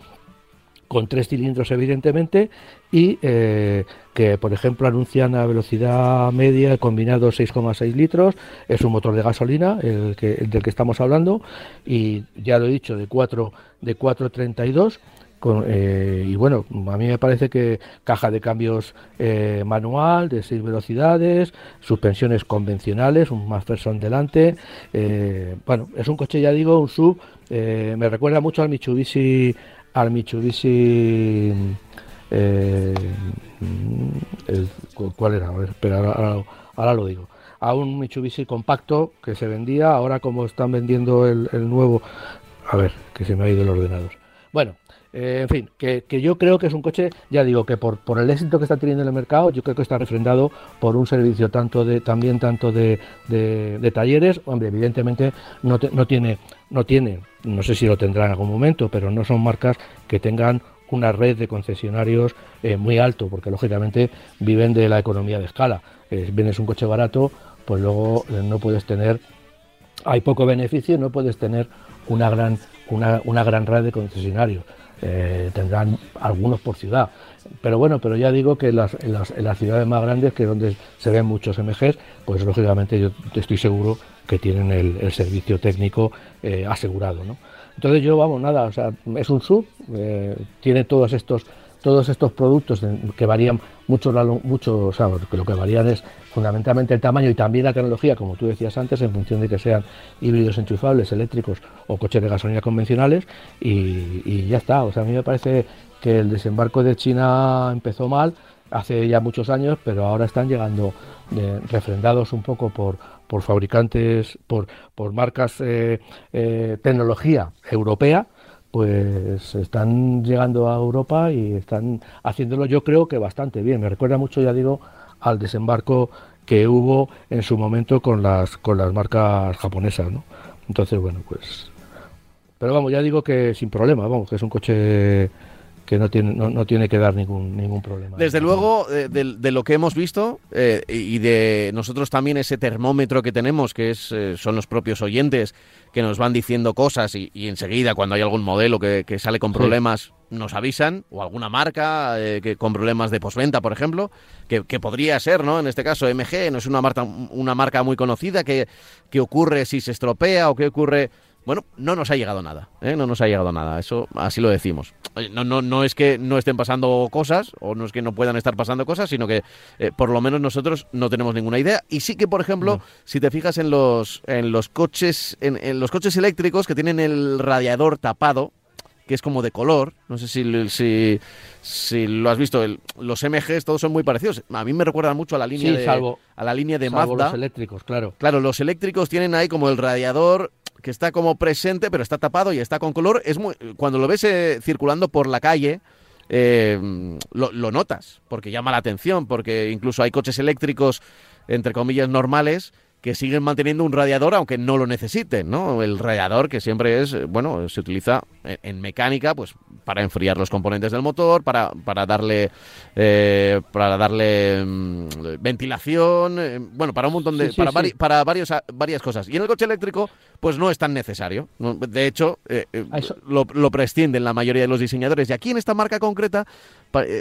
con tres cilindros evidentemente y eh, que por ejemplo anuncian a velocidad media combinado 6,6 litros es un motor de gasolina el, que, del que estamos hablando y ya lo he dicho de 4 de 432 con, eh, y bueno, a mí me parece que caja de cambios eh, manual de 6 velocidades, suspensiones convencionales, un McPherson delante. bueno, es un coche, ya digo, un sub. me recuerda mucho al Mitsubishi al Mitsubishi eh, ¿cuál era? A ver, espera, ahora, lo digo a un Mitsubishi compacto que se vendía ahora como están vendiendo el, nuevo a ver que se me ha ido el ordenador bueno eh, en fin, que, yo creo que es un coche, ya digo, que por, el éxito que está teniendo en el mercado, yo creo que está refrendado por un servicio tanto de, también tanto de, talleres, hombre, evidentemente no, tiene, no tiene no sé si lo tendrá en algún momento, pero no son marcas que tengan una red de concesionarios eh, muy alto, porque lógicamente viven de la economía de escala. Eh, vienes un coche barato, pues luego eh, no puedes tener, hay poco beneficio, no puedes tener una gran una, una gran red de concesionarios. Eh, tendrán algunos por ciudad. Pero bueno, pero ya digo que en las, en las, ciudades más grandes, que es donde se ven muchos MGs, pues lógicamente yo estoy seguro que tienen el, servicio técnico eh, asegurado. ¿no? Entonces yo, vamos, nada, o sea, es un sub, eh, tiene todos estos todos estos productos que varían mucho, mucho o lo que varían es fundamentalmente el tamaño y también la tecnología, como tú decías antes, en función de que sean híbridos enchufables, eléctricos o coches de gasolina convencionales y, ya está. O sea, a mí me parece que el desembarco de China empezó mal hace ya muchos años, pero ahora están llegando eh, refrendados un poco por, por fabricantes, por, por marcas eh, eh, tecnología europea pues están llegando a Europa y están haciéndolo yo creo que bastante bien. Me recuerda mucho, ya digo, al desembarco que hubo en su momento con las con las marcas japonesas, ¿no? Entonces, bueno, pues pero vamos, ya digo que sin problema, vamos, que es un coche que no tiene, no, tiene que dar ningún, ningún problema. Desde luego, eh, de, lo que hemos visto eh, y de nosotros también ese termómetro que tenemos, que es, eh, son los propios oyentes que nos van diciendo cosas y, enseguida cuando hay algún modelo que, sale con problemas nos avisan, o alguna marca que con problemas de posventa, por ejemplo, que, podría ser, ¿no? En este caso, MG no es una marca, una marca muy conocida, que, que ocurre si se estropea o qué ocurre bueno, no nos ha llegado nada, ¿eh? no nos ha llegado nada, eso así lo decimos. No, no, no es que no estén pasando cosas o no es que no puedan estar pasando cosas, sino que eh, por lo menos nosotros no tenemos ninguna idea. Y sí que, por ejemplo, si te fijas en los, en los coches, en, los coches eléctricos que tienen el radiador tapado, que es como de color. No sé si, si, si lo has visto. los MGs todos son muy parecidos. A mí me recuerdan mucho a la línea de, a la línea de Mazda. los eléctricos, claro. Claro, los eléctricos tienen ahí como el radiador que está como presente, pero está tapado y está con color. Es muy, cuando lo ves eh, circulando por la calle, eh, lo, lo, notas, porque llama la atención, porque incluso hay coches eléctricos, entre comillas, normales, que siguen manteniendo un radiador aunque no lo necesiten, ¿no? El radiador que siempre es, bueno, se utiliza en, mecánica, pues para enfriar los componentes del motor, para, para darle, eh, para darle mm, ventilación, eh, bueno, para un montón de, para, para varios, varias cosas. Y en el coche eléctrico, pues no es tan necesario. De hecho, eh, lo, lo prescinden la mayoría de los diseñadores. Y aquí en esta marca concreta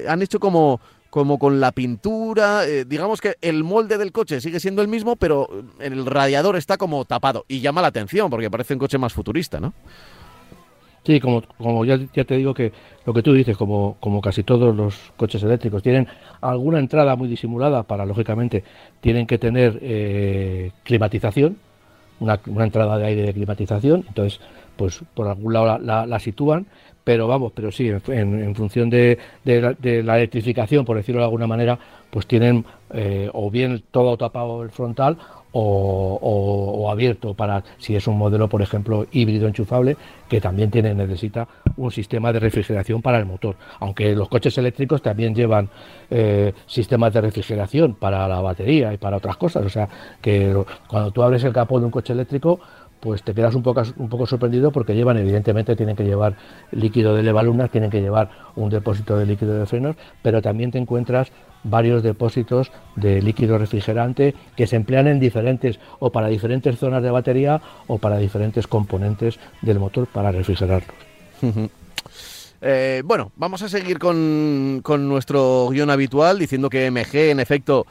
han hecho como como con la pintura. Eh, digamos que el molde del coche sigue siendo el mismo, pero el radiador está como tapado. Y llama la atención porque parece un coche más futurista, ¿no? Sí, como, como ya, te digo que lo que tú dices, como, como casi todos los coches eléctricos, tienen alguna entrada muy disimulada para, lógicamente, tienen que tener eh, climatización, una, entrada de aire de climatización, entonces, pues por algún lado la sitúan, pero vamos, pero sí, en, función de, la, electrificación, por decirlo de alguna manera, pues tienen eh, o bien todo tapado el frontal o, abierto para si es un modelo, por ejemplo, híbrido enchufable, que también tiene, necesita un sistema de refrigeración para el motor. Aunque los coches eléctricos también llevan eh, sistemas de refrigeración para la batería y para otras cosas. O sea, que cuando tú abres el capó de un coche eléctrico, pues te quedas un poco, un poco sorprendido porque llevan, evidentemente, tienen que llevar líquido de levalunas, tienen que llevar un depósito de líquido de frenos, pero también te encuentras varios depósitos de líquido refrigerante que se emplean en diferentes o para diferentes zonas de batería o para diferentes componentes del motor para refrigerarlos. Eh, bueno, vamos a seguir con, con nuestro guion habitual diciendo que MG en efecto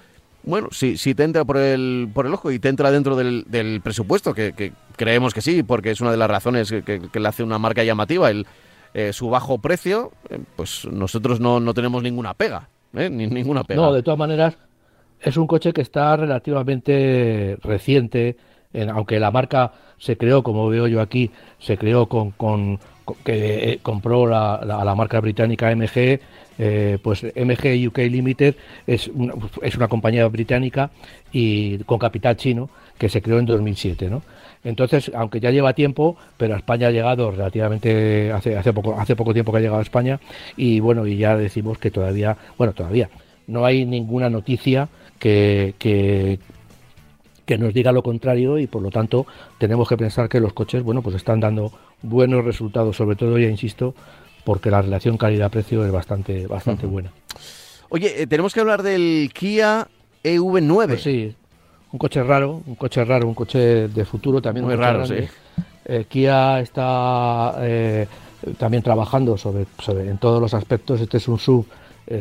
bueno, si, si te entra por el, por el ojo y te entra dentro del, presupuesto, que, creemos que sí, porque es una de las razones que, le hace una marca llamativa, el, eh, su bajo precio, eh, pues nosotros no, no tenemos ninguna pega, ¿eh? Ni, ninguna pega. No, de todas maneras, es un coche que está relativamente reciente, aunque la marca se creó, como veo yo aquí, se creó con, con, que eh, compró la, la, marca británica MG, eh, pues MG UK Limited es una, es una compañía británica y con capital chino que se creó en 2007, ¿no? Entonces, aunque ya lleva tiempo, pero a España ha llegado relativamente hace, hace poco hace poco tiempo que ha llegado a España y bueno, y ya decimos que todavía, bueno, todavía no hay ninguna noticia que, que, que nos diga lo contrario y por lo tanto tenemos que pensar que los coches, bueno, pues están dando buenos resultados, sobre todo, ya insisto, porque la relación calidad-precio es bastante, bastante buena. Oye, eh, tenemos que hablar del Kia EV9. Pues sí, un coche raro, un coche raro, un coche de futuro también. Muy raro, sí. eh, Kia está eh, también trabajando sobre, en todos los aspectos. Este es un sub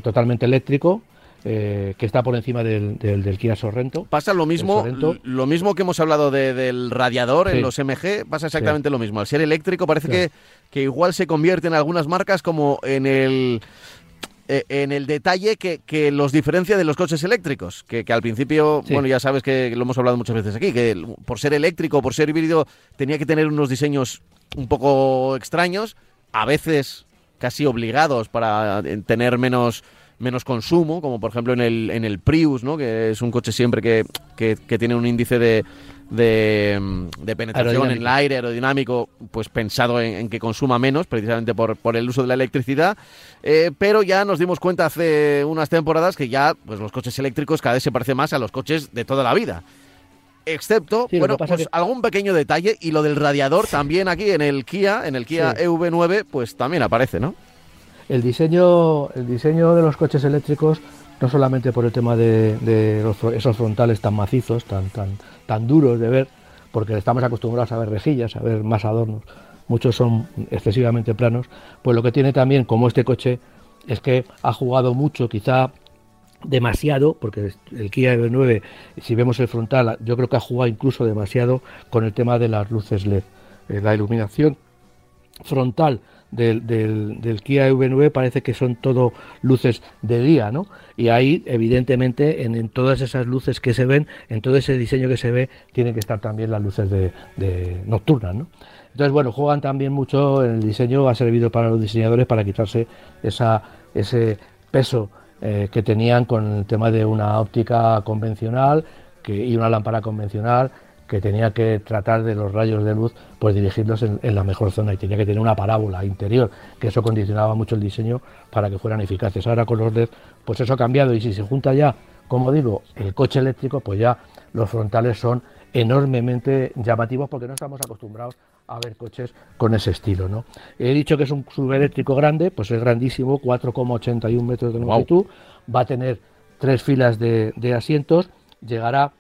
totalmente eléctrico. Que está por encima del, del, Kia Sorrento. Pasa lo mismo, lo mismo que hemos hablado del radiador en los MG, pasa exactamente lo mismo. Al ser eléctrico parece que, que igual se convierte en algunas marcas como en el eh, en el detalle que, que, los diferencia de los coches eléctricos, que, al principio, bueno, ya sabes que lo hemos hablado muchas veces aquí, que por ser eléctrico, por ser híbrido, tenía que tener unos diseños un poco extraños, a veces casi obligados para tener menos menos consumo, como por ejemplo en el, en el Prius, ¿no? que es un coche siempre que, que tiene un índice de, de, penetración en el aire aerodinámico, pues pensado en, que consuma menos, precisamente por, por, el uso de la electricidad. Eh, pero ya nos dimos cuenta hace unas temporadas que ya pues los coches eléctricos cada vez se parecen más a los coches de toda la vida. Excepto, bueno, pues algún pequeño detalle y lo del radiador también aquí en el Kia, en el Kia EV9, pues también aparece, ¿no? El diseño, el diseño de los coches eléctricos no solamente por el tema de, esos frontales tan macizos, tan, tan, tan duros de ver, porque estamos acostumbrados a ver rejillas, a ver más adornos, muchos son excesivamente planos, pues lo que tiene también como este coche es que ha jugado mucho, quizá demasiado, porque el Kia EV9, si vemos el frontal, yo creo que ha jugado incluso demasiado con el tema de las luces LED. Eh, la iluminación frontal del, del, Kia EV9 parece que son todo luces de día, ¿no? Y ahí, evidentemente, en, todas esas luces que se ven, en todo ese diseño que se ve, tienen que estar también las luces de, nocturnas, ¿no? Entonces, bueno, juegan también mucho, el diseño ha servido para los diseñadores para quitarse esa, ese peso eh, que tenían con el tema de una óptica convencional y una lámpara convencional que tenía que tratar de los rayos de luz, pues dirigirlos en, la mejor zona y tenía que tener una parábola interior, que eso condicionaba mucho el diseño para que fueran eficaces. Ahora con los LED, pues eso ha cambiado y si se junta ya, como digo, el coche eléctrico, pues ya los frontales son enormemente llamativos porque no estamos acostumbrados a ver coches con ese estilo. ¿no? He dicho que es un subeléctrico grande, pues es grandísimo, 4,81 metros de longitud, va a tener tres filas de, de asientos, llegará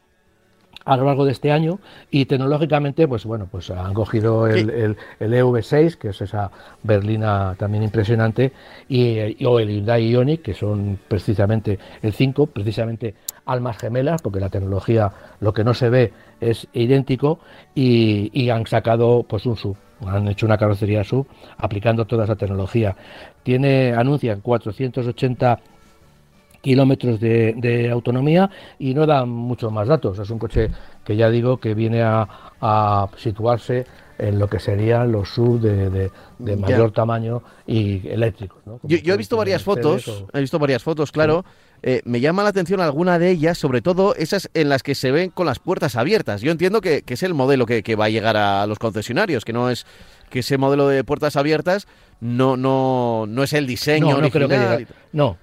a lo largo de este año y tecnológicamente pues bueno pues han cogido el, el, EV6 que es esa berlina también impresionante y, o el Hyundai Ioniq que son precisamente el 5 precisamente almas gemelas porque la tecnología lo que no se ve es idéntico y, y han sacado pues un sub han hecho una carrocería sub aplicando toda esa tecnología. Tiene anuncian 480 kilómetros de, autonomía y no dan muchos más datos. Es un coche que ya digo que viene a, situarse en lo que serían los sub de, mayor tamaño y eléctricos. Yo, he visto varias fotos, he visto varias fotos, claro. Eh, me llama la atención alguna de ellas, sobre todo esas en las que se ven con las puertas abiertas. Yo entiendo que, es el modelo que, va a llegar a los concesionarios, que no es que ese modelo de puertas abiertas no no no es el diseño no, no creo que no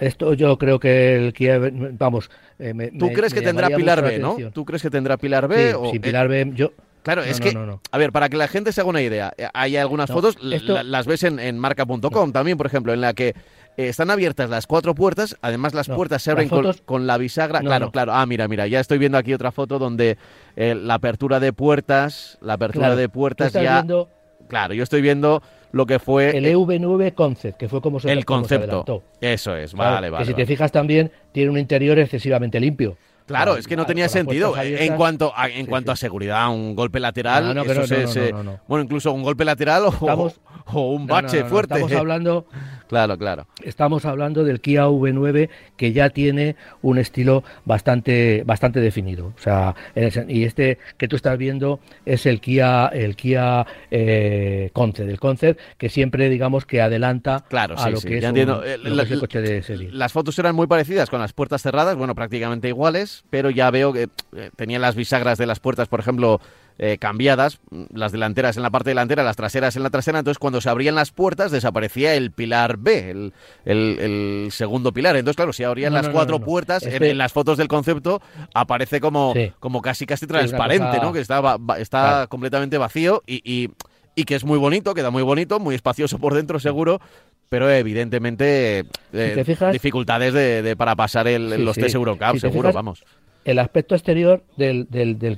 esto yo creo que el Kia, vamos. Eh, ¿Tú crees que tendrá Pilar B, no? ¿Tú crees que tendrá Pilar B? o, sí, Pilar B, yo. Claro, es que, a ver, para que la gente se haga una idea, eh, hay algunas fotos, las ves en, marca.com también, por ejemplo, en la que eh, están abiertas las cuatro puertas, además las puertas se abren con, la bisagra. claro, claro. Ah, mira, mira, ya estoy viendo aquí otra foto donde la apertura de puertas, la apertura de puertas ya. Claro, yo estoy viendo lo que fue el EV9 Concept, que fue como se el concepto. Eso es, vale, vale. Que si te fijas también tiene un interior excesivamente limpio. Claro, es que no tenía sentido. En cuanto a, en cuanto a seguridad, un golpe lateral, no, bueno, incluso un golpe lateral o, o un bache fuerte. Estamos hablando Claro, claro. Estamos hablando del Kia V9 que ya tiene un estilo bastante, bastante definido. O sea, y este que tú estás viendo es el Kia, el Kia eh, Concept, el Concept que siempre digamos que adelanta claro, a lo, que es el coche de serie. Las fotos eran muy parecidas con las puertas cerradas, bueno, prácticamente iguales, pero ya veo que eh, tenían las bisagras de las puertas, por ejemplo, eh, cambiadas, las delanteras en la parte delantera, las traseras en la trasera, entonces cuando se abrían las puertas desaparecía el pilar B, el, el, segundo pilar. Entonces, claro, si abrían las cuatro puertas, en, las fotos del concepto aparece como, como casi casi transparente, ¿no? Que está, está completamente vacío y, y, que es muy bonito, queda muy bonito, muy espacioso por dentro seguro, pero evidentemente eh, dificultades de, para pasar el, los test Eurocup, seguro, vamos el aspecto exterior del,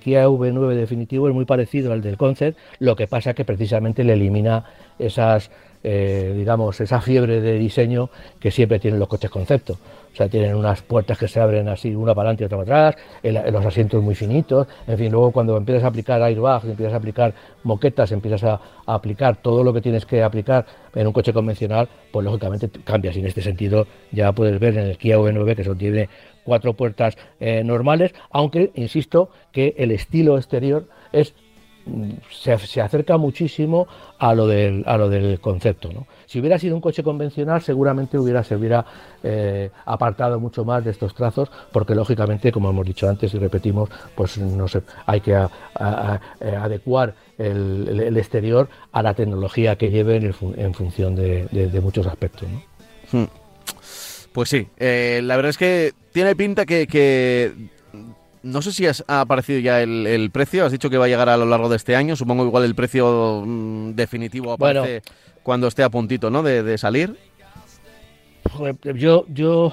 Kia V9 definitivo es muy parecido al del Concept, lo que pasa que precisamente le elimina esas, eh, digamos, esa fiebre de diseño que siempre tienen los coches concepto. O sea, tienen unas puertas que se abren así, una para adelante y otra para atrás, los asientos muy finitos, en fin, luego cuando empiezas a aplicar airbags, empiezas a aplicar moquetas, empiezas a, aplicar todo lo que tienes que aplicar en un coche convencional, pues lógicamente cambias. Y en este sentido ya puedes ver en el Kia V9 que eso tiene cuatro puertas eh, normales, aunque insisto que el estilo exterior es mm, se, acerca muchísimo a lo del, a lo del concepto. ¿no? Si hubiera sido un coche convencional, seguramente hubiera, se hubiera eh, apartado mucho más de estos trazos, porque lógicamente, como hemos dicho antes y repetimos, pues no sé, hay que eh, adecuar el, exterior a la tecnología que lleve en, función de, muchos aspectos. ¿no? Hmm. Pues sí, eh, la verdad es que tiene pinta que, no sé si ha aparecido ya el, precio, has dicho que va a llegar a lo largo de este año, supongo igual el precio mm, definitivo aparece cuando esté a puntito, ¿no? De, salir. Yo, yo,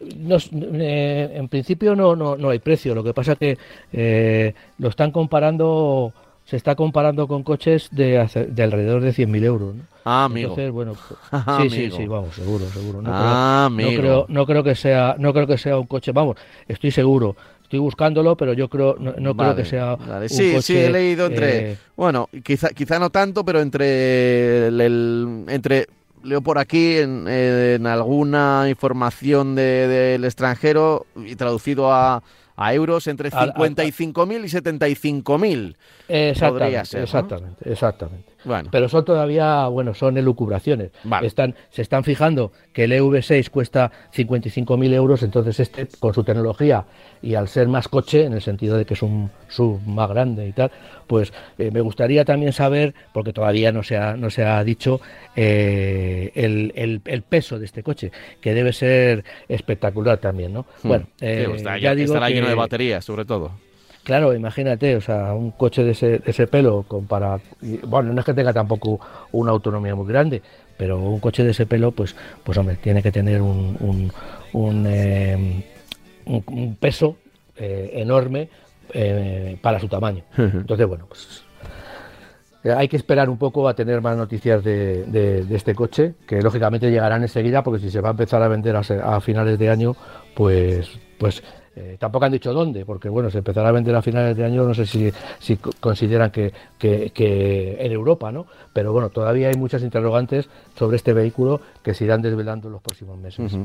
eh, en principio no, no, no hay precio, lo que pasa que eh, lo están comparando se está comparando con coches de, de alrededor de 100.000 euros. ¿no? Ah, amigo. Entonces, bueno, pues, sí, sí, sí, vamos, seguro, seguro. No, ah, creo, no creo, no creo que sea, no creo que sea un coche, vamos, estoy seguro. Estoy buscándolo, pero yo creo, no, creo que sea. un sí, sí, he leído entre. Eh, bueno, quizá, quizá no tanto, pero entre el, entre leo por aquí en, en alguna información del extranjero y traducido a, a euros entre 55.000 y 75.000. Exactamente, exactamente, exactamente. Bueno. Pero son todavía, bueno, son elucubraciones. Están, se están fijando que el EV6 cuesta 55.000 euros, entonces este, con su tecnología y al ser más coche, en el sentido de que es un sub más grande y tal, pues eh, me gustaría también saber, porque todavía no se ha, no se ha dicho, eh, el, el, peso de este coche, que debe ser espectacular también, ¿no? Hmm. Bueno, eh, pues ya, digo estará lleno de baterías, sobre todo. Claro, imagínate, o sea, un coche de ese, ese pelo, con para, bueno, no es que tenga tampoco una autonomía muy grande, pero un coche de ese pelo, pues, pues hombre, tiene que tener un, un, un, eh, peso eh, enorme eh, para su tamaño. Entonces, bueno, pues hay que esperar un poco a tener más noticias de, de, este coche, que lógicamente llegarán enseguida, porque si se va a empezar a vender a, a finales de año, pues, pues eh, tampoco han dicho dónde, porque bueno, se empezará a vender a finales de año, no sé si, si consideran que, que, en Europa, ¿no? Pero bueno, todavía hay muchas interrogantes sobre este vehículo que se irán desvelando en los próximos meses.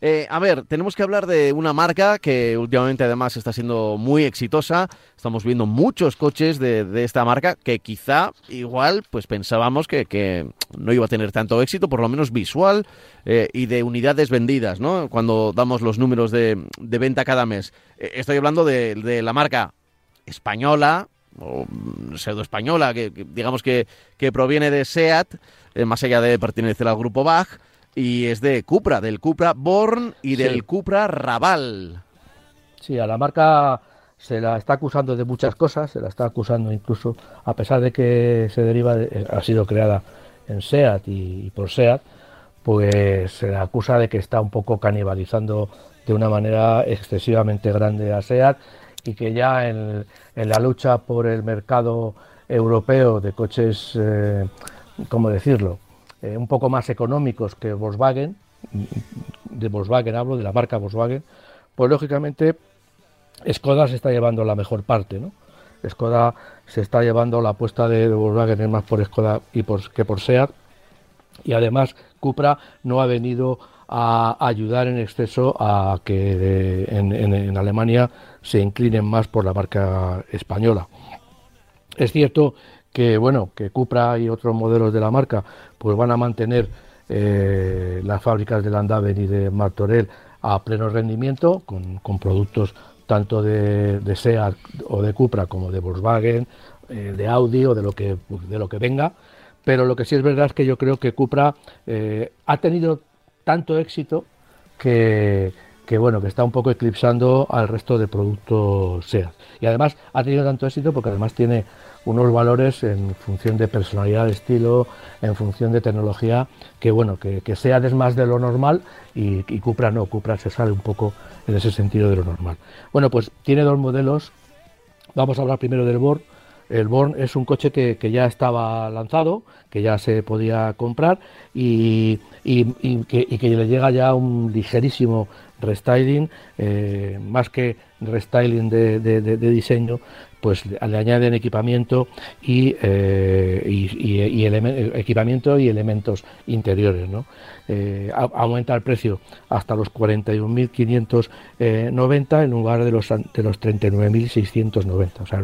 Eh, a ver, tenemos que hablar de una marca que últimamente además está siendo muy exitosa. Estamos viendo muchos coches de, esta marca que quizá igual pues pensábamos que, no iba a tener tanto éxito, por lo menos visual eh, y de unidades vendidas, ¿no? Cuando damos los números de, venta cada mes. Eh, estoy hablando de, la marca española, o pseudo española, que, digamos que, proviene de SEAT, más allá de pertenecer al grupo Bach y es de Cupra, del Cupra Born y del Cupra Raval. Sí, a la marca se la está acusando de muchas cosas, se la está acusando incluso, a pesar de que se deriva, eh, ha sido creada en SEAT y, por SEAT, pues se la acusa de que está un poco canibalizando de una manera excesivamente grande a SEAT y que ya en, la lucha por el mercado europeo de coches, eh, ¿cómo decirlo?, eh, un poco más económicos que Volkswagen, de Volkswagen hablo, de la marca Volkswagen, pues lógicamente Skoda se está llevando la mejor parte, ¿no? Skoda se está llevando la apuesta de, Volkswagen es más por Skoda y por, que por SEAT y además Cupra no ha venido a ayudar en exceso a que en, Alemania se inclinen más por la marca española. Es cierto que bueno que Cupra y otros modelos de la marca pues van a mantener eh, las fábricas de Landaven y de Martorell a pleno rendimiento con, productos tanto de, Seat o de Cupra como de Volkswagen, eh, de Audi o de lo que de lo que venga. Pero lo que sí es verdad es que yo creo que Cupra eh, ha tenido tanto éxito que, que bueno, que está un poco eclipsando al resto de productos SEAT. Y además ha tenido tanto éxito porque además tiene unos valores en función de personalidad, de estilo, en función de tecnología, que bueno, que, que SEAT es más de lo normal y, Cupra no, Cupra se sale un poco en ese sentido de lo normal. Bueno, pues tiene dos modelos. Vamos a hablar primero del Born. El Born es un coche que, que ya estaba lanzado, que ya se podía comprar y, y, y, que, le llega ya un ligerísimo restyling, eh, más que restyling de, diseño, pues le añaden equipamiento y, eh, y equipamiento y elementos interiores. ¿no? Eh, aumenta el precio hasta los 41.590 en lugar de los, de los 39.690. O sea,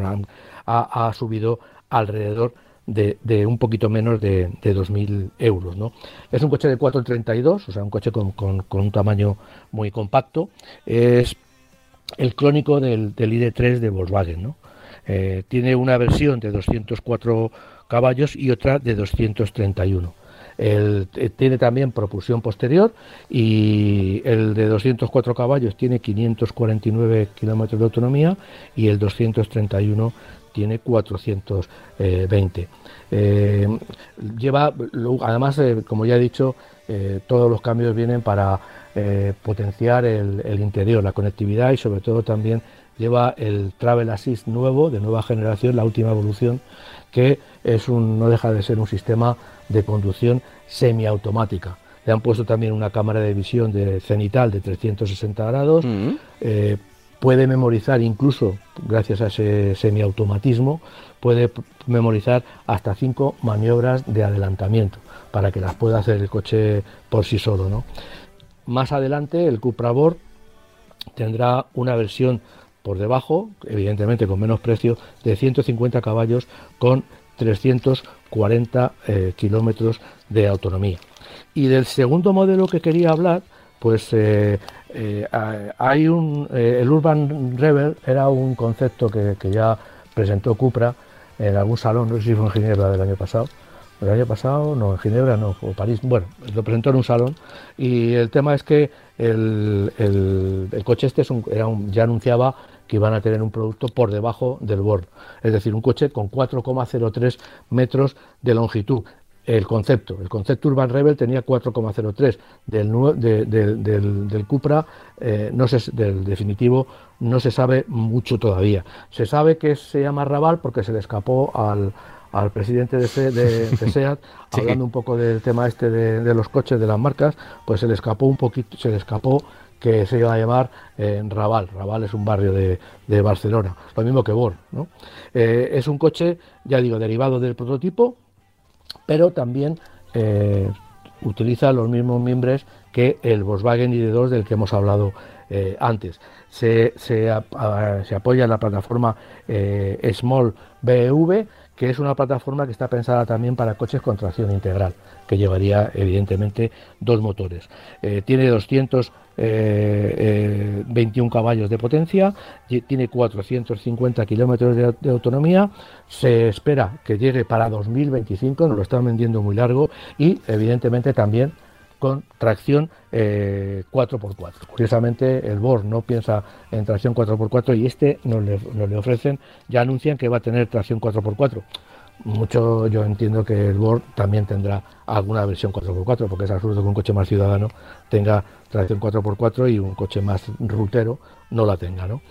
ha, ha subido alrededor de, un poquito menos de, de 2.000 euros. ¿no? Es un coche de 432, o sea, un coche con, con, un tamaño muy compacto. Es el clónico del, del ID3 de Volkswagen. ¿no? Eh, tiene una versión de 204 caballos y otra de 231. El, eh, tiene también propulsión posterior y el de 204 caballos tiene 549 kilómetros de autonomía y el 231 tiene 420. Eh, lleva, además, como ya he dicho, todos los cambios vienen para potenciar el, interior, la conectividad y sobre todo también lleva el Travel Assist nuevo, de nueva generación, la última evolución, que es un, no deja de ser un sistema de conducción semiautomática. Le han puesto también una cámara de visión de cenital de 360 grados. Mm -hmm. eh, puede memorizar incluso, gracias a ese semiautomatismo, puede memorizar hasta cinco maniobras de adelantamiento para que las pueda hacer el coche por sí solo. ¿no? Más adelante el Cupra Board tendrá una versión por debajo, evidentemente con menos precio, de 150 caballos con 340 eh, kilómetros de autonomía. Y del segundo modelo que quería hablar, pues eh, eh, hay un el Urban Rebel era un concepto que, que, ya presentó Cupra en algún salón, no sé si fue en Ginebra del año pasado, el año pasado, no, en Ginebra no, o París, bueno, lo presentó en un salón y el tema es que el, el, coche este es un, ya anunciaba que iban a tener un producto por debajo del bord, es decir, un coche con 4,03 metros de longitud el concepto. El concepto Urban Rebel tenía 4,03 del, de, de, del, del, Cupra, eh, no se, del definitivo, no se sabe mucho todavía. Se sabe que se llama Raval porque se le escapó al, al presidente de, C, de, de SEAT, sí. hablando un poco del tema este de, de, los coches, de las marcas, pues se le escapó un poquito, se le escapó que se iba a llamar eh, Raval. Raval es un barrio de, de Barcelona, lo mismo que Bor. ¿no? Eh, es un coche, ya digo, derivado del prototipo, pero también eh, utiliza los mismos miembros que el Volkswagen ID2 del que hemos hablado eh, antes. Se, se, apoya en la plataforma Small BEV, que es una plataforma que está pensada también para coches con tracción integral, que llevaría evidentemente dos motores. Tiene 221 eh, eh, caballos de potencia, tiene 450 kilómetros de, autonomía, se espera que llegue para 2025, nos lo están vendiendo muy largo y evidentemente también con tracción eh, 4x4. Curiosamente, el BOR no piensa en tracción 4x4 y este nos le, ofrecen, ya anuncian que va a tener tracción 4x4. Mucho yo entiendo que el BOR también tendrá alguna versión 4x4, porque es absurdo que un coche más ciudadano tenga tracción 4x4 y un coche más rutero no la tenga. ¿no?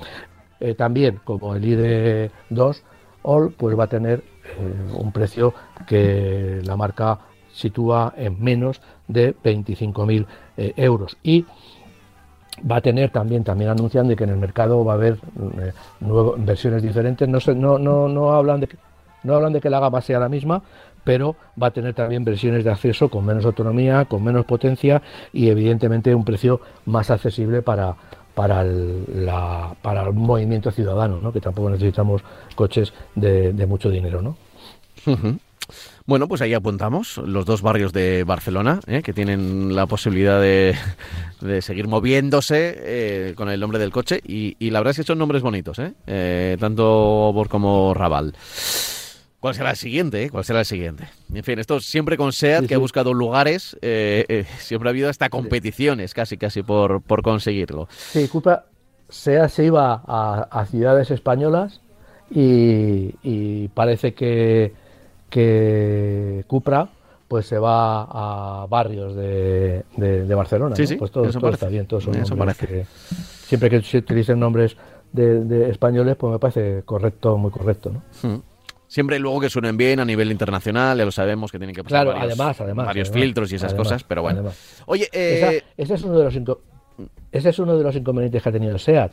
Eh, también, como el ID2 All, pues va a tener eh, un precio que la marca sitúa en menos de 25.000 eh, euros. Y va a tener también, también anuncian de que en el mercado va a haber eh, nuevas versiones diferentes. No, se, no, no, no, hablan de que, no hablan de que la gama sea la misma, pero va a tener también versiones de acceso con menos autonomía, con menos potencia y evidentemente un precio más accesible para, para el, para el movimiento ciudadano, ¿no? que tampoco necesitamos coches de, mucho dinero. ¿no? Bueno, pues ahí apuntamos los dos barrios de Barcelona, ¿eh? que tienen la posibilidad de, de seguir moviéndose eh, con el nombre del coche. Y, y, la verdad es que son nombres bonitos, ¿eh? eh tanto Bor como Raval. ¿Cuál será el siguiente? Eh? ¿Cuál será el siguiente? En fin, esto siempre con SEAT, que ha buscado lugares, eh, eh, siempre ha habido hasta competiciones casi, casi por, por conseguirlo. Sí, Cupra, SEAT se iba a, ciudades españolas y, parece que, que Cupra pues se va a barrios de, de, Barcelona. Sí, sí, pues todo, está bien, todos son que, siempre que se utilicen nombres de, españoles, pues me parece correcto, muy correcto. ¿no? Hmm. Siempre luego que suenen bien a nivel internacional, ya lo sabemos que tienen que pasar varios, además, además, varios filtros y esas cosas, pero bueno. Oye, eh... ese, es uno de los ese es uno de los inconvenientes que ha tenido el SEAT,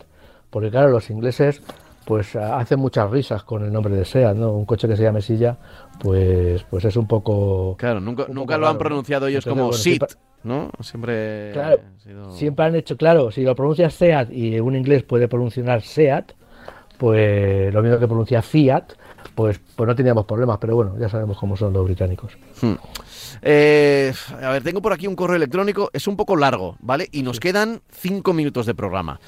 porque claro, los ingleses pues hacen muchas risas con el nombre de SEAT, ¿no? Un coche que se llame Silla, pues pues es un poco Claro, nunca, nunca lo han pronunciado ellos como SIT, ¿no? Siempre claro, siempre han hecho, claro, si lo pronuncia SEAT y un inglés puede pronunciar SEAT, pues lo mismo que pronuncia Fiat, pues, pues no teníamos problemas, pero bueno, ya sabemos cómo son los británicos. Hmm. Eh, a ver, tengo por aquí un correo electrónico, es un poco largo, ¿vale? Y nos quedan cinco minutos de programa.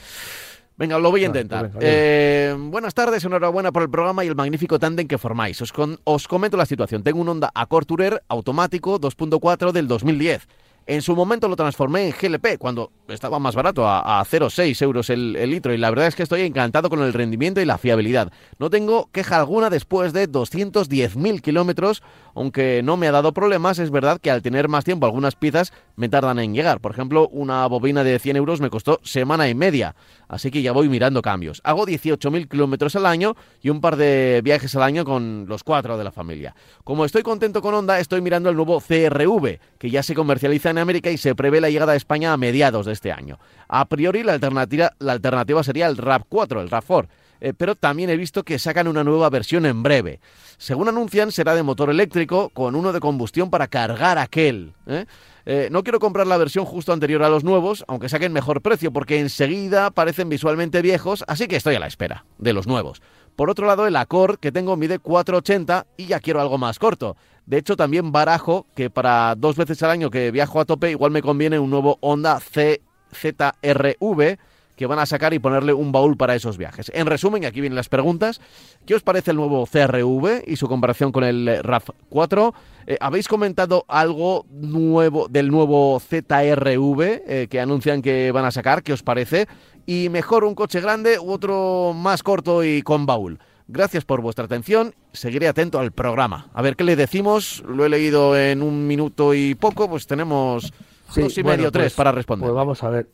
Venga, lo voy a intentar. Eh, buenas tardes, enhorabuena por el programa y el magnífico tándem que formáis. Os, os comento la situación. Tengo un Honda Accord Tourer automático 2.4 del 2010 en su momento lo transformé en GLP cuando estaba más barato, a, a 0,6 euros el, litro. Y la verdad es que estoy encantado con el rendimiento y la fiabilidad. No tengo queja alguna después de 210.000 kilómetros, aunque no me ha dado problemas. Es verdad que al tener más tiempo algunas piezas me tardan en llegar. Por ejemplo, una bobina de 100 euros me costó semana y media. Así que ya voy mirando cambios. Hago 18.000 kilómetros al año y un par de viajes al año con los cuatro de la familia. Como estoy contento con Honda, estoy mirando el nuevo CRV, que ya se comercializa en América y se prevé la llegada a España a mediados de este año. A priori la alternativa, sería el RAV4, el RAV4. Eh, pero también he visto que sacan una nueva versión en breve. Según anuncian, será de motor eléctrico con uno de combustión para cargar aquel. ¿eh? Eh, no quiero comprar la versión justo anterior a los nuevos, aunque saquen mejor precio, porque enseguida parecen visualmente viejos, así que estoy a la espera de los nuevos. Por otro lado, el Accord que tengo mide 4,80 y ya quiero algo más corto. De hecho, también barajo que para dos veces al año que viajo a tope, igual me conviene un nuevo Honda CZRV que van a sacar y ponerle un baúl para esos viajes. En resumen, aquí vienen las preguntas. ¿Qué os parece el nuevo CRV y su comparación con el RAV4? Eh, ¿Habéis comentado algo nuevo del nuevo ZRV eh, que anuncian que van a sacar? ¿Qué os parece? ¿Y mejor un coche grande u otro más corto y con baúl? Gracias por vuestra atención. Seguiré atento al programa. A ver qué le decimos. Lo he leído en un minuto y poco. Pues tenemos dos y medio, tres pues, para responder. Pues vamos a ver.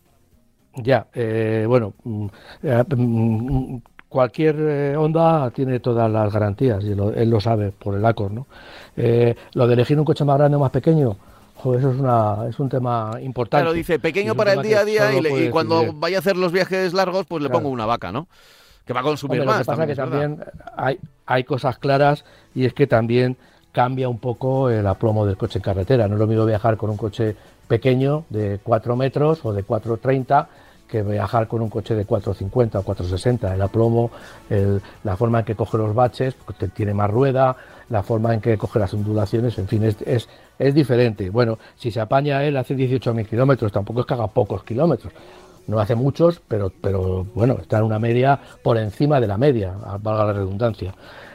Ya, eh, bueno, mm, eh, mm, cualquier eh, onda tiene todas las garantías y él lo sabe por el ACOR, ¿no? lo de elegir un coche más grande o más pequeño, eso es, una, es un tema importante. Claro, dice pequeño para el día a día y, cuando vaya a hacer los viajes largos, pues le pongo una vaca, ¿no? que va a consumir más. Lo que pasa que también hay, hay cosas claras y es que también cambia un poco el aplomo del coche en carretera. No es lo mismo viajar con un coche pequeño de 4 metros o de 4,30 que viajar con un coche de 450 o 460. El aplomo, la forma en que coge los baches, porque tiene más rueda, la forma en que coge las ondulaciones, en fin, es, es, diferente. Bueno, si se apaña él hace 18.000 kilómetros, tampoco es que haga pocos kilómetros no hace muchos, pero, pero bueno, está en una media por encima de la media, valga la redundancia.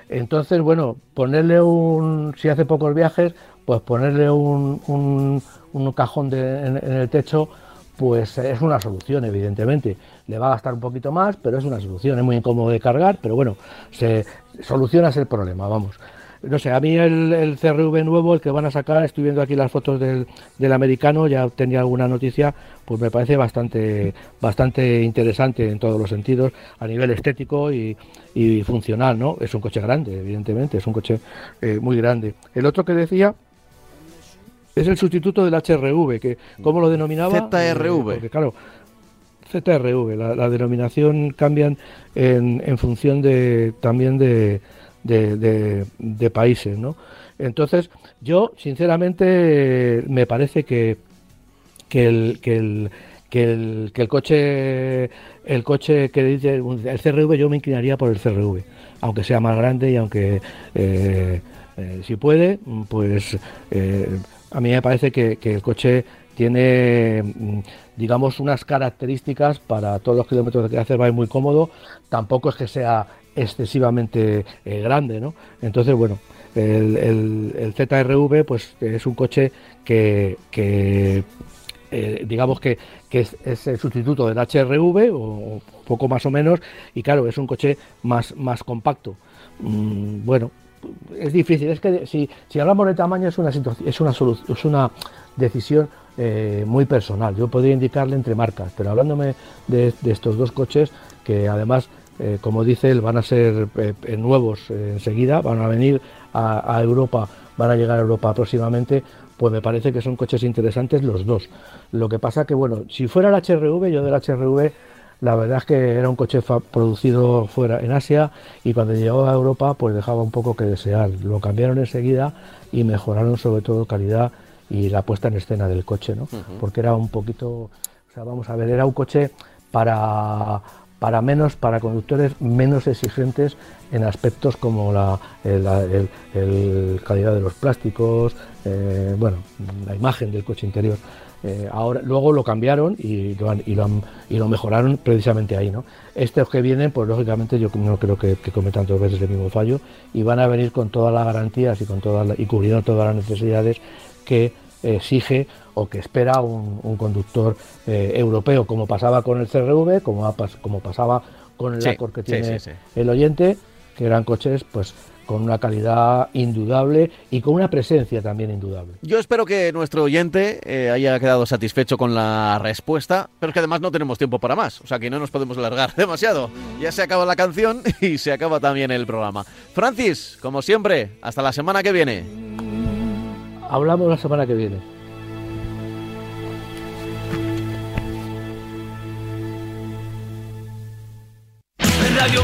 Entonces, bueno, ponerle un, si hace pocos viajes, pues ponerle un, un, cajón en, el techo, pues es una solución, evidentemente. Le va a gastar un poquito más, pero es una solución. Es muy incómodo de cargar, pero bueno, se soluciona el problema, vamos no sé, a mí el, CRV nuevo, el que van a sacar, estoy viendo aquí las fotos del, americano, ya tenía alguna noticia, pues me parece bastante, bastante interesante en todos los sentidos, a nivel estético y, funcional, ¿no? Es un coche grande, evidentemente, es un coche eh, muy grande. El otro que decía es el sustituto del HRV, que ¿cómo lo denominaba? ZRV. Eh, porque claro, ZRV, la, denominación cambian en, en función de también de de, países, ¿no? Entonces, yo, sinceramente, me parece que, que el, que el que el, que el coche el coche que dice el CRV yo me inclinaría por el CRV aunque sea más grande y aunque eh, eh, si puede pues eh, a mí me parece que, que, el coche tiene mm, digamos unas características para todos los kilómetros que hace va muy cómodo tampoco es que sea excesivamente eh, grande, ¿no? Entonces, bueno, el, ZRV pues es un coche que, eh, digamos que, es, el sustituto del HRV o, poco más o menos y claro es un coche más, más compacto. Mm, bueno, es difícil, es que si, si hablamos de tamaño es una, es una, es una decisión eh, muy personal. Yo podría indicarle entre marcas, pero hablándome de, estos dos coches que además eh, como dice él, van a ser nuevos enseguida, van a venir a, Europa, van a llegar a Europa próximamente, pues me parece que son coches interesantes los dos. Lo que pasa que, bueno, si fuera el HRV, yo del HRV, la verdad es que era un coche producido fuera en Asia y cuando llegó a Europa, pues dejaba un poco que desear. Lo cambiaron enseguida y mejoraron sobre todo calidad y la puesta en escena del coche, ¿no? Porque era un poquito, o sea, vamos a ver, era un coche para para menos, para conductores menos exigentes en aspectos como la, calidad de los plásticos, eh, bueno, la imagen del coche interior. Eh, ahora, luego lo cambiaron y lo, y, y lo mejoraron precisamente ahí. ¿no? Estos que vienen, pues lógicamente yo no creo que, cometan dos veces el mismo fallo y van a venir con todas las garantías y, con todas y cubriendo todas las necesidades que exige o que espera un, conductor eh, europeo, como pasaba con el CRV, como, como pasaba con el Accord que tiene el oyente, que eran coches pues con una calidad indudable y con una presencia también indudable. Yo espero que nuestro oyente eh, haya quedado satisfecho con la respuesta, pero es que además no tenemos tiempo para más, o sea que no nos podemos alargar demasiado. Ya se acaba la canción y se acaba también el programa. Francis, como siempre, hasta la semana que viene. Hablamos la semana que viene. Radio